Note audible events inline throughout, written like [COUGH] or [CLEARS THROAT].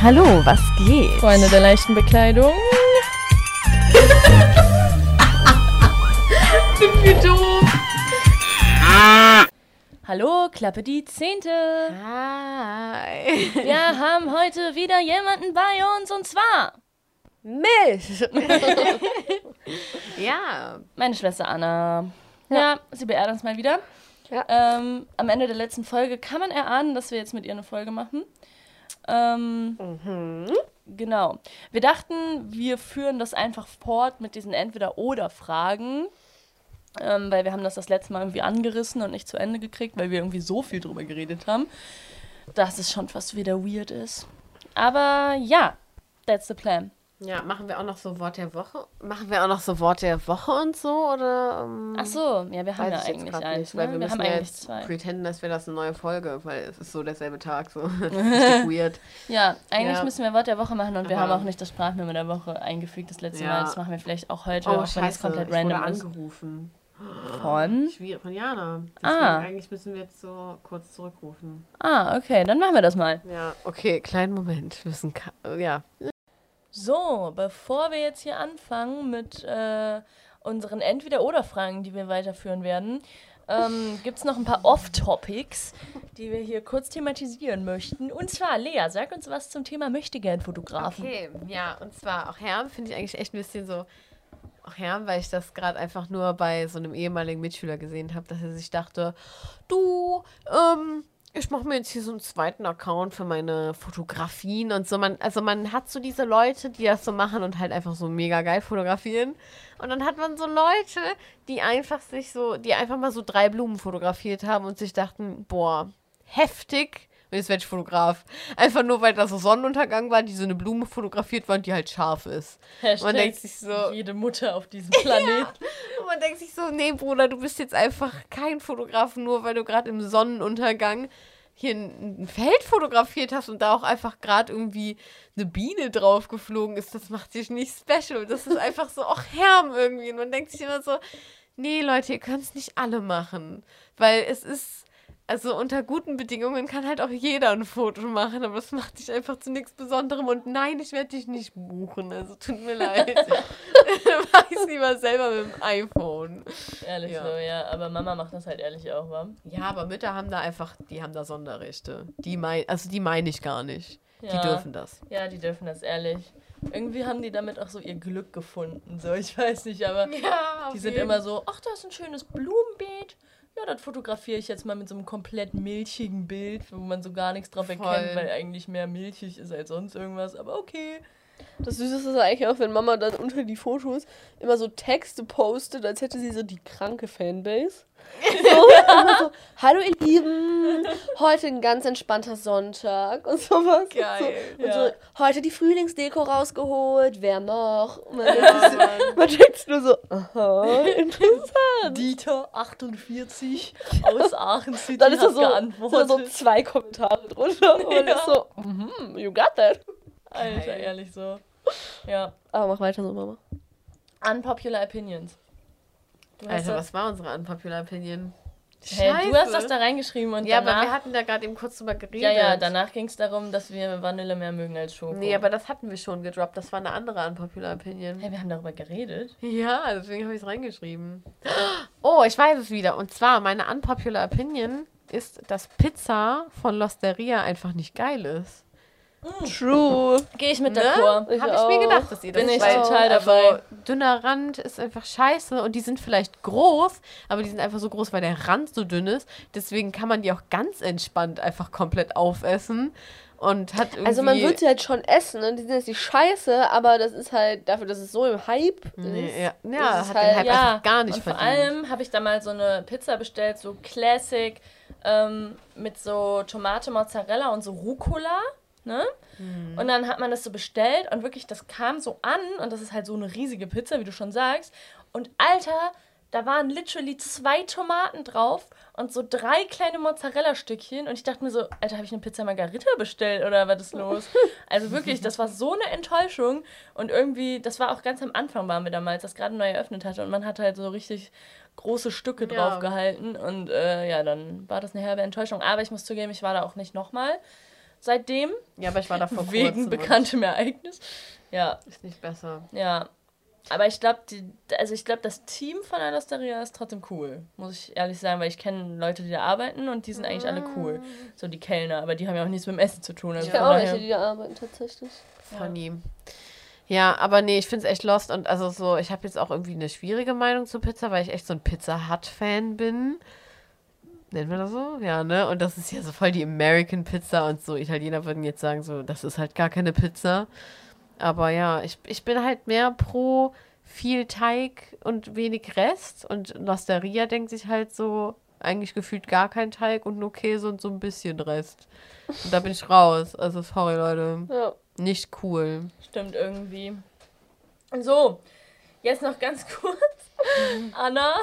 Hallo, was geht? Freunde der leichten Bekleidung. [LAUGHS] Sind wir doof? Hallo, Klappe die Zehnte. Hi. Wir haben heute wieder jemanden bei uns und zwar Mich. [LAUGHS] ja. meine Schwester Anna. Ja, sie beehrt uns mal wieder. Ja. Ähm, am Ende der letzten Folge kann man erahnen, dass wir jetzt mit ihr eine Folge machen. Ähm, Mhm. Genau. Wir dachten, wir führen das einfach fort mit diesen Entweder-Oder-Fragen. Ähm, weil wir haben das das letzte Mal irgendwie angerissen und nicht zu Ende gekriegt, weil wir irgendwie so viel drüber geredet haben, dass es schon fast wieder weird ist. Aber ja, that's the plan. Ja, machen wir auch noch so Wort der Woche? Machen wir auch noch so Wort der Woche und so? Oder, ähm, Ach so, ja, wir haben ja eigentlich eins. nicht, weil ne? wir, wir müssen haben ja eigentlich jetzt zwei. pretenden, dass wir das eine neue Folge, weil es ist so derselbe Tag, so. [LAUGHS] [LAUGHS] Weird. Ja, eigentlich Ja. müssen wir Wort der Woche machen und wir Aber- haben auch nicht das Sprachmemo der Woche eingefügt das letzte Ja. Mal. Das machen wir vielleicht auch heute, Oh, auch wenn es komplett ich wurde random ist. angerufen. Von? Schwierig, von Jana. Deswegen Ah. Eigentlich müssen wir jetzt so kurz zurückrufen. Ah, okay, dann machen wir das mal. Ja, okay, kleinen Moment. Wir müssen, ja. So, bevor wir jetzt hier anfangen mit äh, unseren Entweder-Oder-Fragen, die wir weiterführen werden, ähm, gibt es noch ein paar Off-Topics, die wir hier kurz thematisieren möchten. Und zwar, Lea, sag uns was zum Thema Möchtegern-Fotografen. Okay, ja, und zwar auch Herm finde ich eigentlich echt ein bisschen so. Auch Herm, weil ich das gerade einfach nur bei so einem ehemaligen Mitschüler gesehen habe, dass er sich dachte, du, ähm, ich mache mir jetzt hier so einen zweiten Account für meine Fotografien und so. Man, also man hat so diese Leute, die das so machen und halt einfach so mega geil fotografieren. Und dann hat man so Leute, die einfach sich so, die einfach mal so drei Blumen fotografiert haben und sich dachten, boah, heftig. Und jetzt werde ich Fotograf. Einfach nur, weil das so Sonnenuntergang war, die so eine Blume fotografiert war und die halt scharf ist. [LAUGHS] Hashtag Man denkt sich so, jede Mutter auf diesem [LAUGHS] Planeten. und man denkt sich so, nee, Bruder, du bist jetzt einfach kein Fotograf, nur weil du gerade im Sonnenuntergang hier ein, ein Feld fotografiert hast und da auch einfach gerade irgendwie eine Biene drauf geflogen ist. Das macht dich nicht special. Das ist einfach so, ach, Herm irgendwie. Und man denkt sich immer so, nee, Leute, ihr könnt es nicht alle machen. Weil es ist, also unter guten Bedingungen kann halt auch jeder ein Foto machen, aber das macht dich einfach zu nichts Besonderem. Und nein, ich werde dich nicht buchen. Also tut mir leid. Mach ich's lieber selber mit dem iPhone. Ehrlich Ja. so, ja. Aber Mama macht das halt ehrlich auch, wa? Ja, aber Mütter haben da einfach, die haben da Sonderrechte. Die mein, also die meine ich gar nicht. Die Ja. dürfen das. Ja, die dürfen das ehrlich. Irgendwie haben die damit auch so ihr Glück gefunden. So, ich weiß nicht, aber Ja, die sind immer so, ach, da ist ein schönes Blumenbeet. Ja, das fotografiere ich jetzt mal mit so einem komplett milchigen Bild, wo man so gar nichts drauf Voll. erkennt, weil eigentlich mehr milchig ist als sonst irgendwas. Aber okay. Das Süßeste ist eigentlich auch, wenn Mama dann unter die Fotos immer so Texte postet, als hätte sie so die kranke Fanbase. So, so, Hallo ihr Lieben, heute ein ganz entspannter Sonntag und sowas. Geil. So, und Ja. so, heute die Frühlingsdeko rausgeholt, wer noch? Und man, [LAUGHS] denkt man nur so, aha, interessant. Dieter 48 aus Aachen City Dann ist hat so, sind geantwortet. so zwei Kommentare drunter und Ja. ist so, mhm, you got that. Alter, ehrlich so. Ja. Aber mach weiter so, Mama. Unpopular Opinions. Du Alter, was war unsere unpopular Opinion? hey, du hast das da reingeschrieben und Ja, danach... aber wir hatten da gerade eben kurz drüber geredet. ja, ja, danach ging es darum, dass wir Vanille mehr mögen als Schoko. Nee, aber das hatten wir schon gedroppt. Das war eine andere unpopular Opinion. Hey, wir haben darüber geredet. Ja, deswegen habe ich es reingeschrieben. Oh, ich weiß es wieder. Und zwar, meine unpopular Opinion ist, dass Pizza von Losteria einfach nicht geil ist. True. Gehe ich mit Ne? d'accord. Ich Habe ich mir gedacht, dass ihr das Bin ich weil- total also, dabei. Dünner Rand ist einfach scheiße und die sind vielleicht groß, aber die sind einfach so groß, weil der Rand so dünn ist. Deswegen kann man die auch ganz entspannt einfach komplett aufessen und hat irgendwie... Also man wird sie halt schon essen und die sind jetzt nicht scheiße, aber das ist halt dafür, dass es so im Hype ist. Nee, ja, ist ja es hat halt- den Hype Ja, einfach gar nicht und vor verdient. allem habe ich da mal so eine Pizza bestellt, so Classic, ähm, mit so Tomate, Mozzarella und so Rucola. Ne? Mhm. Und dann hat man das so bestellt und wirklich, das kam so an und das ist halt so eine riesige Pizza, wie du schon sagst. Und Alter, da waren literally zwei Tomaten drauf und so drei kleine Mozzarella-Stückchen. Und ich dachte mir so, Alter, habe ich eine Pizza Margarita bestellt oder was ist los? [LAUGHS] Also wirklich, das war so eine Enttäuschung. Und irgendwie, das war auch ganz am Anfang waren wir damals, das gerade neu eröffnet hatte. Und man hatte halt so richtig große Stücke Ja. drauf gehalten. Und äh, ja, dann war das eine herbe Enttäuschung. Aber ich muss zugeben, ich war da auch nicht nochmal. Seitdem. Ja, aber ich war davor [LAUGHS] Wegen bekanntem Ereignis. Ja, Ist nicht besser. ja. Aber ich glaube, also ich glaube, das Team von Alasteria ist trotzdem cool, muss ich ehrlich sagen, weil ich kenne Leute, die da arbeiten und die sind eigentlich alle cool. So die Kellner, aber die haben ja auch nichts mit dem Essen zu tun. Also Ich kenne auch welche, die da arbeiten, tatsächlich. Funny. Ja, aber nee, ich finde es echt lost und also so, ich habe jetzt auch irgendwie eine schwierige Meinung zu Pizza, weil ich echt so ein Pizza Hut-Fan bin. Nennen wir das so? Ja, ne? Und das ist ja so voll die American Pizza und so Italiener würden jetzt sagen, so, das ist halt gar keine Pizza. Aber ja, ich, ich bin halt mehr pro viel Teig und wenig Rest und Losteria denkt sich halt so, eigentlich gefühlt gar kein Teig und nur Käse und so ein bisschen Rest. Und da bin ich raus. Also sorry, Leute. Ja. Nicht cool. Stimmt irgendwie. So, jetzt noch ganz [LAUGHS] kurz. Anna,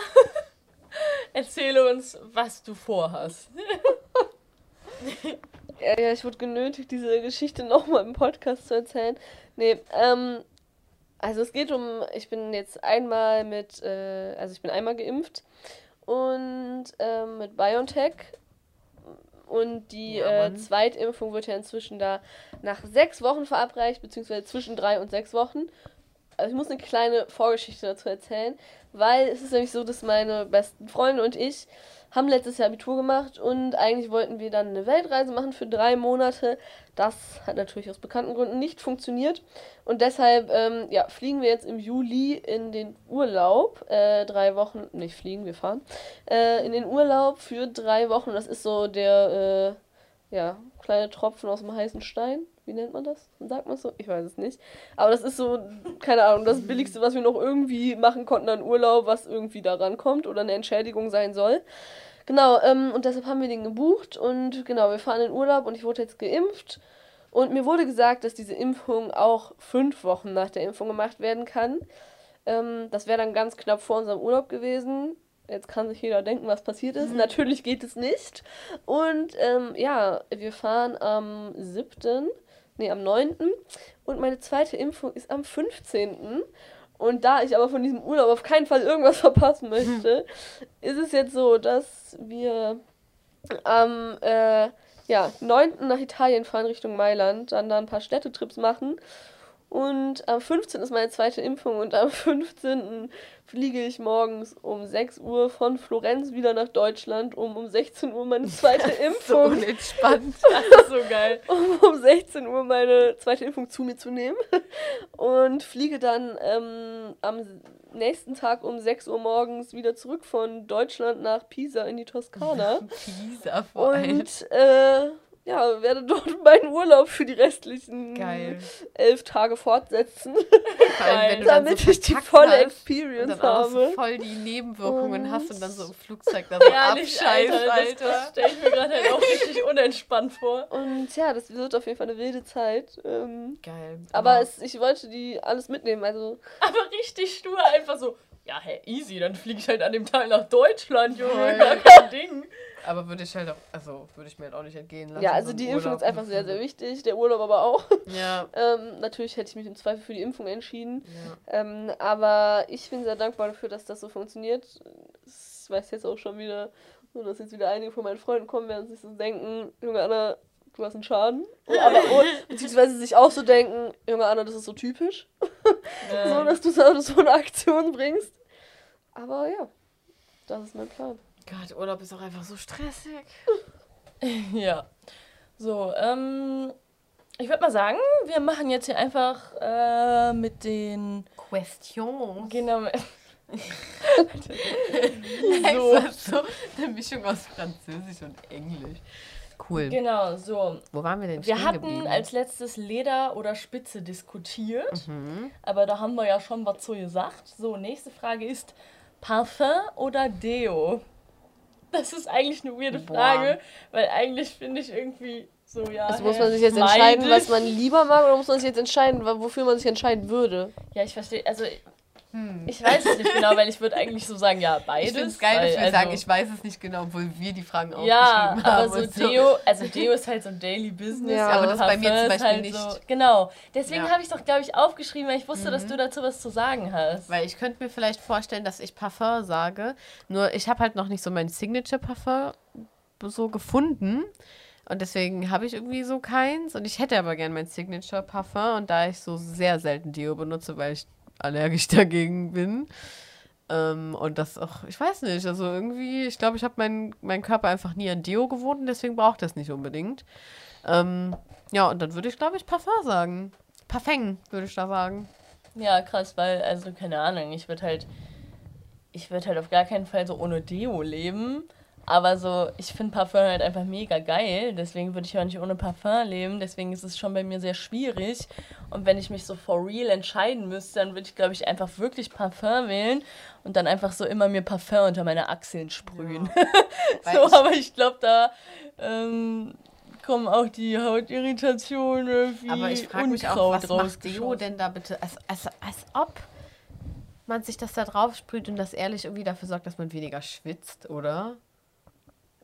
erzähle uns, was du vorhast. Ja, ja, ich wurde genötigt, diese Geschichte nochmal im Podcast zu erzählen. Nee, ähm, also es geht um, ich bin jetzt einmal mit, äh, also ich bin einmal geimpft und ähm, mit BioNTech. Und die Ja, äh. Zweitimpfung wird ja inzwischen da nach sechs Wochen verabreicht, beziehungsweise zwischen drei und sechs Wochen. Also ich muss eine kleine Vorgeschichte dazu erzählen, weil es ist nämlich so, dass meine besten Freunde und ich haben letztes Jahr Abitur gemacht und eigentlich wollten wir dann eine Weltreise machen für drei Monate. Das hat natürlich aus bekannten Gründen nicht funktioniert. Und deshalb ähm, ja, fliegen wir jetzt im Juli in den Urlaub. Äh, drei Wochen, nicht fliegen, wir fahren. Äh, in den Urlaub für drei Wochen. Das ist so der äh, ja, kleine Tropfen aus dem heißen Stein. Wie nennt man das? Sagt man so? Ich weiß es nicht. Aber das ist so, keine Ahnung, das [LAUGHS] Billigste, was wir noch irgendwie machen konnten an Urlaub, was irgendwie da rankommt oder eine Entschädigung sein soll. Genau, ähm, und deshalb haben wir den gebucht und genau, wir fahren in Urlaub und ich wurde jetzt geimpft. Und mir wurde gesagt, dass diese Impfung auch fünf Wochen nach der Impfung gemacht werden kann. Ähm, das wäre dann ganz knapp vor unserem Urlaub gewesen. Jetzt kann sich jeder denken, was passiert ist. Natürlich geht es nicht. Und ähm, ja, wir fahren am 7., nee, am 9. Und meine zweite Impfung ist am 15. Und da ich aber von diesem Urlaub auf keinen Fall irgendwas [LAUGHS] verpassen möchte, [LAUGHS] ist es jetzt so, dass wir am äh, ja, 9. nach Italien fahren Richtung Mailand, dann da ein paar Städtetrips machen. Und am 15. ist meine zweite Impfung und am 15. fliege ich morgens um 6 Uhr von Florenz wieder nach Deutschland, um um 16 Uhr meine zweite [LAUGHS] So Impfung, unentspannt. [LAUGHS] Das ist so geil. um um 16 Uhr meine zweite Impfung zu mir zu nehmen. [LAUGHS] Und fliege dann ähm, am nächsten Tag um 6 Uhr morgens wieder zurück von Deutschland nach Pisa in die Toskana. Pisa vor allem. Und äh, ja, werde dort [LAUGHS] meinen Urlaub für die restlichen Geil. elf Tage fortsetzen, dann damit so ich die volle hast und Experience dann auch so habe. voll die Nebenwirkungen Und- hast und dann so im Flugzeug da so Ehrlich, abscheißt, Alter. Das, Alter. das stelle ich mir gerade halt auch richtig unentspannt vor. Und ja, das wird auf jeden Fall eine wilde Zeit. Ähm, Geil. aber es, ich wollte die alles mitnehmen. Also, Aber richtig stur, einfach so. Ja, hey, easy, dann fliege ich halt an dem Tag nach Deutschland, Junge, gar kein Ding. aber würde ich halt auch, also würde ich mir halt auch nicht entgehen lassen. ja, so also einen die Impfung Urlaub ist einfach sehr, so- sehr wichtig. Der Urlaub aber auch. Ja, [LAUGHS] Ähm, natürlich hätte ich mich im Zweifel für die Impfung entschieden. ja. Ähm, aber ich bin sehr dankbar dafür, dass das so funktioniert. Ich weiß jetzt auch schon wieder, so dass jetzt wieder einige von meinen Freunden kommen werden und sich so denken, Junge Anna, du hast einen Schaden. Und [LAUGHS] aber, und, beziehungsweise sich auch so denken, Junge Anna, das ist so typisch, so, dass du so, so eine Aktion bringst. Aber ja, das ist mein Plan. Gott, Urlaub ist auch einfach so stressig. [LAUGHS] Ja. So, ähm, ich würde mal sagen, wir machen jetzt hier einfach äh, mit den. Question. Genau. [LAUGHS] [LAUGHS] So. So eine Mischung aus Französisch und Englisch. Cool. Genau, so. Wo waren wir denn Wir hatten geblieben? als letztes Leder oder Spitze diskutiert, Mhm. aber da haben wir ja schon was zu gesagt. So, nächste Frage ist Parfum oder Deo? Das ist eigentlich eine weirde Boah. Frage, weil eigentlich finde ich irgendwie so, ja. Also muss man sich jetzt entscheiden, was man lieber mag, oder muss man sich jetzt entscheiden, wofür man sich entscheiden würde? Ja, ich verstehe. Also, ich weiß es nicht genau, weil ich würde eigentlich so sagen, ja, beides. Ich finde es geil, weil, dass wir also, sagen, ich weiß es nicht genau, obwohl wir die Fragen Ja, aufgeschrieben aber haben. so Deo, also Deo ist halt so ein Daily Business. Ja, aber aber das ist bei mir Parfum zum Beispiel halt So, nicht. genau. Deswegen Ja. habe ich es doch, glaube ich, aufgeschrieben, weil ich wusste, Mhm. dass du dazu was zu sagen hast. Weil ich könnte mir vielleicht vorstellen, dass ich Parfum sage. Nur ich habe halt noch nicht so mein Signature-Parfum so gefunden. Und deswegen habe ich irgendwie so keins. Und ich hätte aber gern mein Signature Parfum. Und da ich so sehr selten Deo benutze, weil ich allergisch [LAUGHS] dagegen bin. Ähm, und das auch, ich weiß nicht, also irgendwie, ich glaube, ich habe meinen mein Körper einfach nie an Deo gewohnt und deswegen braucht das nicht unbedingt. Ähm, ja, und dann würde ich, glaube ich, Parfum sagen. Parfum, würde ich da sagen. Ja, krass, weil, also, keine Ahnung, ich würde halt, ich würde halt auf gar keinen Fall so ohne Deo leben. Aber so, ich finde Parfum halt einfach mega geil. Deswegen würde ich auch nicht ohne Parfum leben. Deswegen ist es schon bei mir sehr schwierig. Und wenn ich mich so for real entscheiden müsste, dann würde ich, glaube ich, einfach wirklich Parfum wählen und dann einfach so immer mir Parfum unter meine Achseln sprühen. [LAUGHS] Weil so, ich- aber ich glaube, da ähm, kommen auch die Hautirritationen wie Aber ich frage mich auch, was macht Deo denn da bitte? Als, als, als ob man sich das da drauf sprüht und das ehrlich irgendwie dafür sorgt, dass man weniger schwitzt, oder?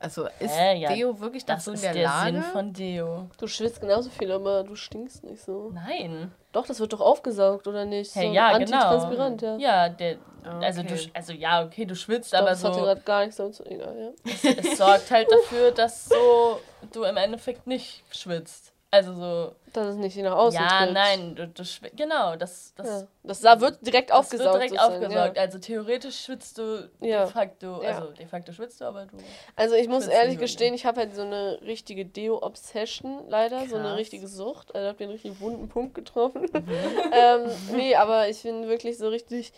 Also ist Hä, ja, Deo wirklich Das dazu in ist der, der Lage? Sinn von Deo. Du schwitzt genauso viel, aber du stinkst nicht so. Nein. Doch, das wird doch aufgesaugt, oder nicht? Hey, so ja, antitranspirant, genau. ja. Ja, der, also, du, Okay. also ja, okay, du schwitzt, Doch, aber das hatte so, gerade gar nichts damit zu egal, ja. es sorgt halt dafür, dass so du im Endeffekt nicht schwitzt. Also so, Dass es nicht nach außen ja, tritt. nein, schwitzt, genau, das, das, Ja. Das da wird direkt das aufgesaugt. wird direkt aufgesaugt. Ja. Also theoretisch schwitzt du Ja. de facto, Ja. also de facto schwitzt du, aber du... Also ich muss ehrlich gestehen, ich habe halt so eine richtige Deo-Obsession, leider. So eine Krass. richtige Sucht. Also ich habe den richtig wunden Punkt getroffen. Mhm. [LAUGHS] ähm, nee, aber ich bin wirklich so richtig.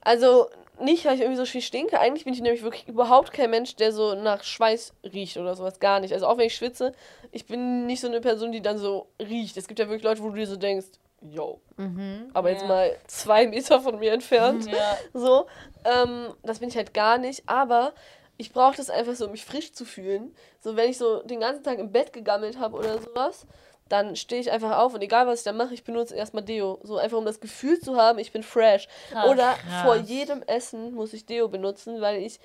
Also nicht, weil ich irgendwie so viel stinke. Eigentlich bin ich nämlich wirklich überhaupt kein Mensch, der so nach Schweiß riecht oder sowas. Gar nicht. Also auch wenn ich schwitze, ich bin nicht so eine Person, die dann so riecht. Es gibt ja wirklich Leute, wo du dir so denkst, yo. Mhm. Aber jetzt Ja. mal zwei Meter von mir entfernt. Ja, [LAUGHS] So, ähm, das bin ich halt gar nicht, aber ich brauche das einfach so, um mich frisch zu fühlen. So, wenn ich so den ganzen Tag im Bett gegammelt habe oder sowas, dann stehe ich einfach auf und egal was ich da mache, ich benutze erstmal Deo. So einfach um das Gefühl zu haben, ich bin fresh. Krass, oder krass. vor jedem Essen muss ich Deo benutzen, weil ich,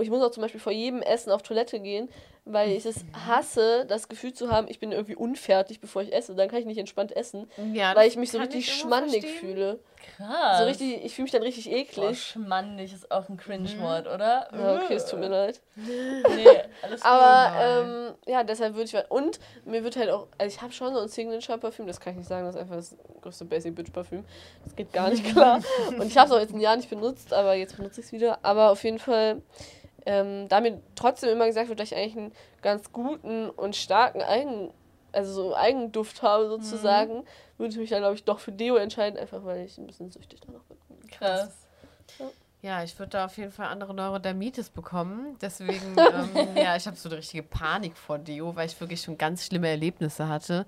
ich muss auch zum Beispiel vor jedem Essen auf Toilette gehen, weil ich es hasse, das Gefühl zu haben, ich bin irgendwie unfertig, bevor ich esse. Dann kann ich nicht entspannt essen, Ja, weil ich mich so richtig schmandig verstehen. fühle. krass. So richtig, ich fühle mich dann richtig Boah, eklig. schmandig ist auch ein Cringe-Wort, oder? Ja, okay, es tut mir leid. [LAUGHS] Nee, alles. Aber ähm, ja, deshalb würde ich. Und mir wird halt auch. Also ich habe schon so ein Signature-Parfüm, das kann ich nicht sagen, das ist einfach das größte Basic-Bitch-Parfüm. Das geht gar nicht klar. [LAUGHS] Und ich habe es auch jetzt ein Jahr nicht benutzt, aber jetzt benutze ich es wieder. Aber auf jeden Fall, ähm, da mir trotzdem immer gesagt wird, dass ich eigentlich einen ganz guten und starken Eigen. Also so Eigenduft habe sozusagen, würde ich mich dann, glaube ich, doch für Deo entscheiden, einfach weil ich ein bisschen süchtig danach bin. krass. Ja, ich würde da auf jeden Fall andere Neurodermitis bekommen. Deswegen, [LAUGHS] ähm, ja, ich habe so eine richtige Panik vor Deo, weil ich wirklich schon ganz schlimme Erlebnisse hatte,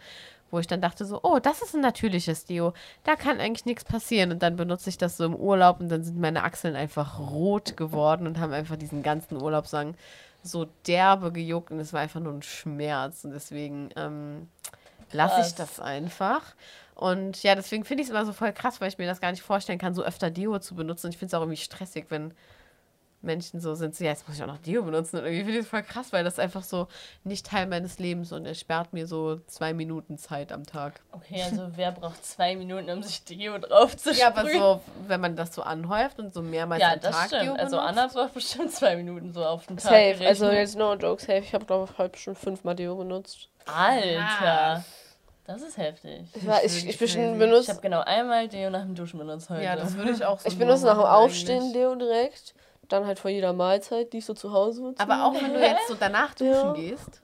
wo ich dann dachte so, oh, das ist ein natürliches Deo, da kann eigentlich nichts passieren. Und dann benutze ich das so im Urlaub und dann sind meine Achseln einfach rot geworden und haben einfach diesen ganzen Urlaub sagen so derbe gejuckt und es war einfach nur ein Schmerz. Und deswegen ähm, lasse ich das einfach. Und ja, deswegen finde ich es immer so voll krass, weil ich mir das gar nicht vorstellen kann, so öfter Deo zu benutzen. Und ich finde es auch irgendwie stressig, wenn Menschen so sind, so, ja, jetzt muss ich auch noch Deo benutzen. Und irgendwie finde ich es voll krass, weil das einfach so nicht Teil meines Lebens und er sperrt mir so zwei Minuten Zeit am Tag. Okay, also wer braucht zwei Minuten, um sich Deo drauf zu Ja, aber so, wenn man das so anhäuft und so mehrmals Ja, am das Tag stimmt. Deo Also benutzt. Anna braucht bestimmt zwei Minuten so auf den Tag Safe, gerechnet. also jetzt no joke, safe. Ich habe, glaube ich, heute schon fünfmal Deo benutzt. Alter, Krass. das ist heftig. Ich, war, ich, ich. Ich benutzt. habe genau einmal Deo nach dem Duschen benutzt heute. Ja, das würde ich auch [LAUGHS] so Ich benutze nach dem Aufstehen eigentlich. Deo direkt. Dann halt vor jeder Mahlzeit, die ich so zu Hause nutze. Aber auch wenn du jetzt so danach [LAUGHS] duschen Ja. gehst,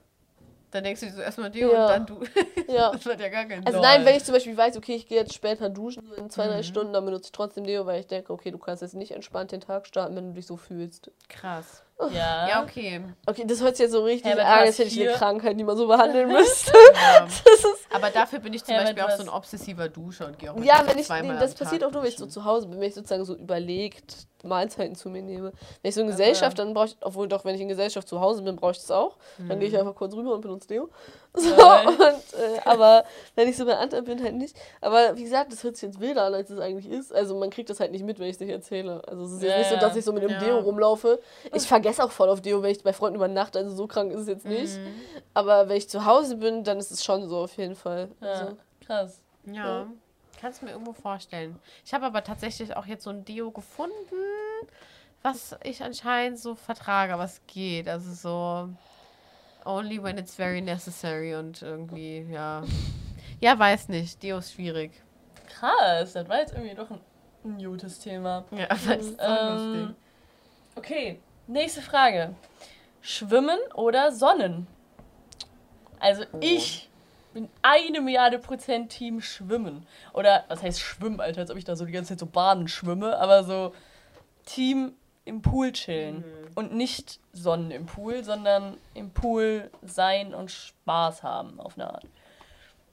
dann denkst du dir so erstmal Deo Ja. und dann du. [LAUGHS] Ja. das wird ja gar keinen Also Lol. nein, wenn ich zum Beispiel weiß, okay, ich gehe jetzt später duschen, in zwei, Mhm. drei Stunden, dann benutze ich trotzdem Deo, weil ich denke, okay, du kannst jetzt nicht entspannt den Tag starten, wenn du dich so fühlst. Krass. Ja. Ja, okay. Okay, das hört sich jetzt so richtig du an, als hätte ich eine hier- Krankheit, die man so behandeln [LAUGHS] müsste. Ja. [LAUGHS] Das ist Aber dafür bin ich zum Ja, aber Beispiel auch so ein obsessiver Duscher und gehe auch ja, wenn ich, das Tag passiert auch nur, wenn ich so zu Hause bin, wenn ich sozusagen so überlegt Mahlzeiten zu mir nehme. Wenn ich so in. Gesellschaft, dann brauche ich, obwohl doch, wenn ich in Gesellschaft zu Hause bin, brauche ich das auch. Dann Mhm. gehe ich einfach kurz rüber und benutze Deo. [LAUGHS] So, und, äh, aber wenn ich so bei anderen bin, halt nicht. Aber wie gesagt, das hört sich jetzt wilder an, als es eigentlich ist. Also man kriegt das halt nicht mit, wenn ich es nicht erzähle. Also es ist jetzt Ja, nicht so, dass ich so mit dem Ja. Deo rumlaufe. Ich vergesse auch voll auf Deo, wenn ich bei Freunden übernachte. Also so krank ist es jetzt nicht. Mhm. Aber wenn ich zu Hause bin, dann ist es schon so auf jeden Fall. Ja, Also, krass. Ja, kannst mir irgendwo vorstellen. Ich habe aber tatsächlich auch jetzt so ein Deo gefunden, was ich anscheinend so vertrage, es geht. Also so, Only when it's very necessary und irgendwie, ja. Ja, weiß nicht. Deo ist schwierig. Krass, das war jetzt irgendwie doch ein, ein gutes Thema. Ja, das ist Ähm, lustig. okay, nächste Frage. Schwimmen oder Sonnen? Also Oh. ich bin eine Milliarde Prozent Team Schwimmen. Oder was heißt Schwimmen, Alter, als ob ich da so die ganze Zeit so baden schwimme, aber so Team im Pool chillen. Mhm. Und nicht Sonnen im Pool, sondern im Pool sein und Spaß haben auf eine Art.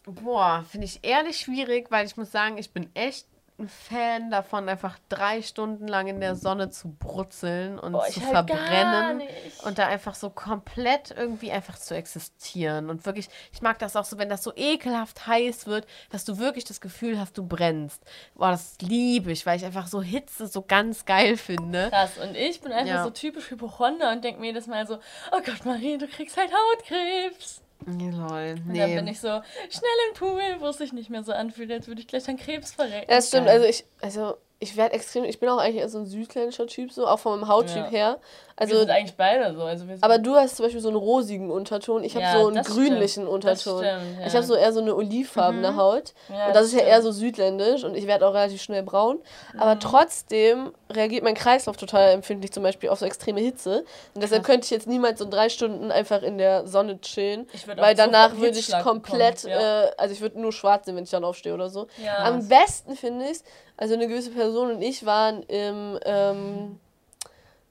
Boah, finde ich ehrlich schwierig, weil ich muss sagen, ich bin echt Fan davon, einfach drei Stunden lang in der Sonne zu brutzeln und Boah, zu halt verbrennen und da einfach so komplett irgendwie einfach zu existieren. Und wirklich, ich mag das auch so, wenn das so ekelhaft heiß wird, dass du wirklich das Gefühl hast, du brennst. Boah, das liebe ich, weil ich einfach so Hitze so ganz geil finde. Krass. Und ich bin einfach Ja. so typisch Hypochonder und denke mir jedes Mal so, oh Gott, Marie, du kriegst halt Hautkrebs. Nee, lol. Und dann bin Nee. ich so schnell im Pool, wo es sich nicht mehr so anfühlt, als würde ich gleich an Krebs verrecken. Ja, das stimmt. Also ich, also ich werde extrem, ich bin auch eigentlich so ein südländischer Typ, so auch von meinem Hauttyp Ja. her. wir Also, sind eigentlich beide so. Also wir aber du hast zum Beispiel so einen rosigen Unterton, ich habe Ja, so einen das grünlichen stimmt. Unterton. Das stimmt, ja. Ich habe so eher so eine olivfarbene Haut. Ja, und das ist ja eher so südländisch und ich werde auch relativ schnell braun. Mhm. Aber trotzdem reagiert mein Kreislauf total empfindlich zum Beispiel auf so extreme Hitze. Und deshalb könnte ich jetzt niemals so drei Stunden einfach in der Sonne chillen. Weil danach würde ich komplett, äh, also ich würde nur schwarz sehen, wenn ich dann aufstehe oder so. Am besten finde ich also eine gewisse Person und ich waren im ähm,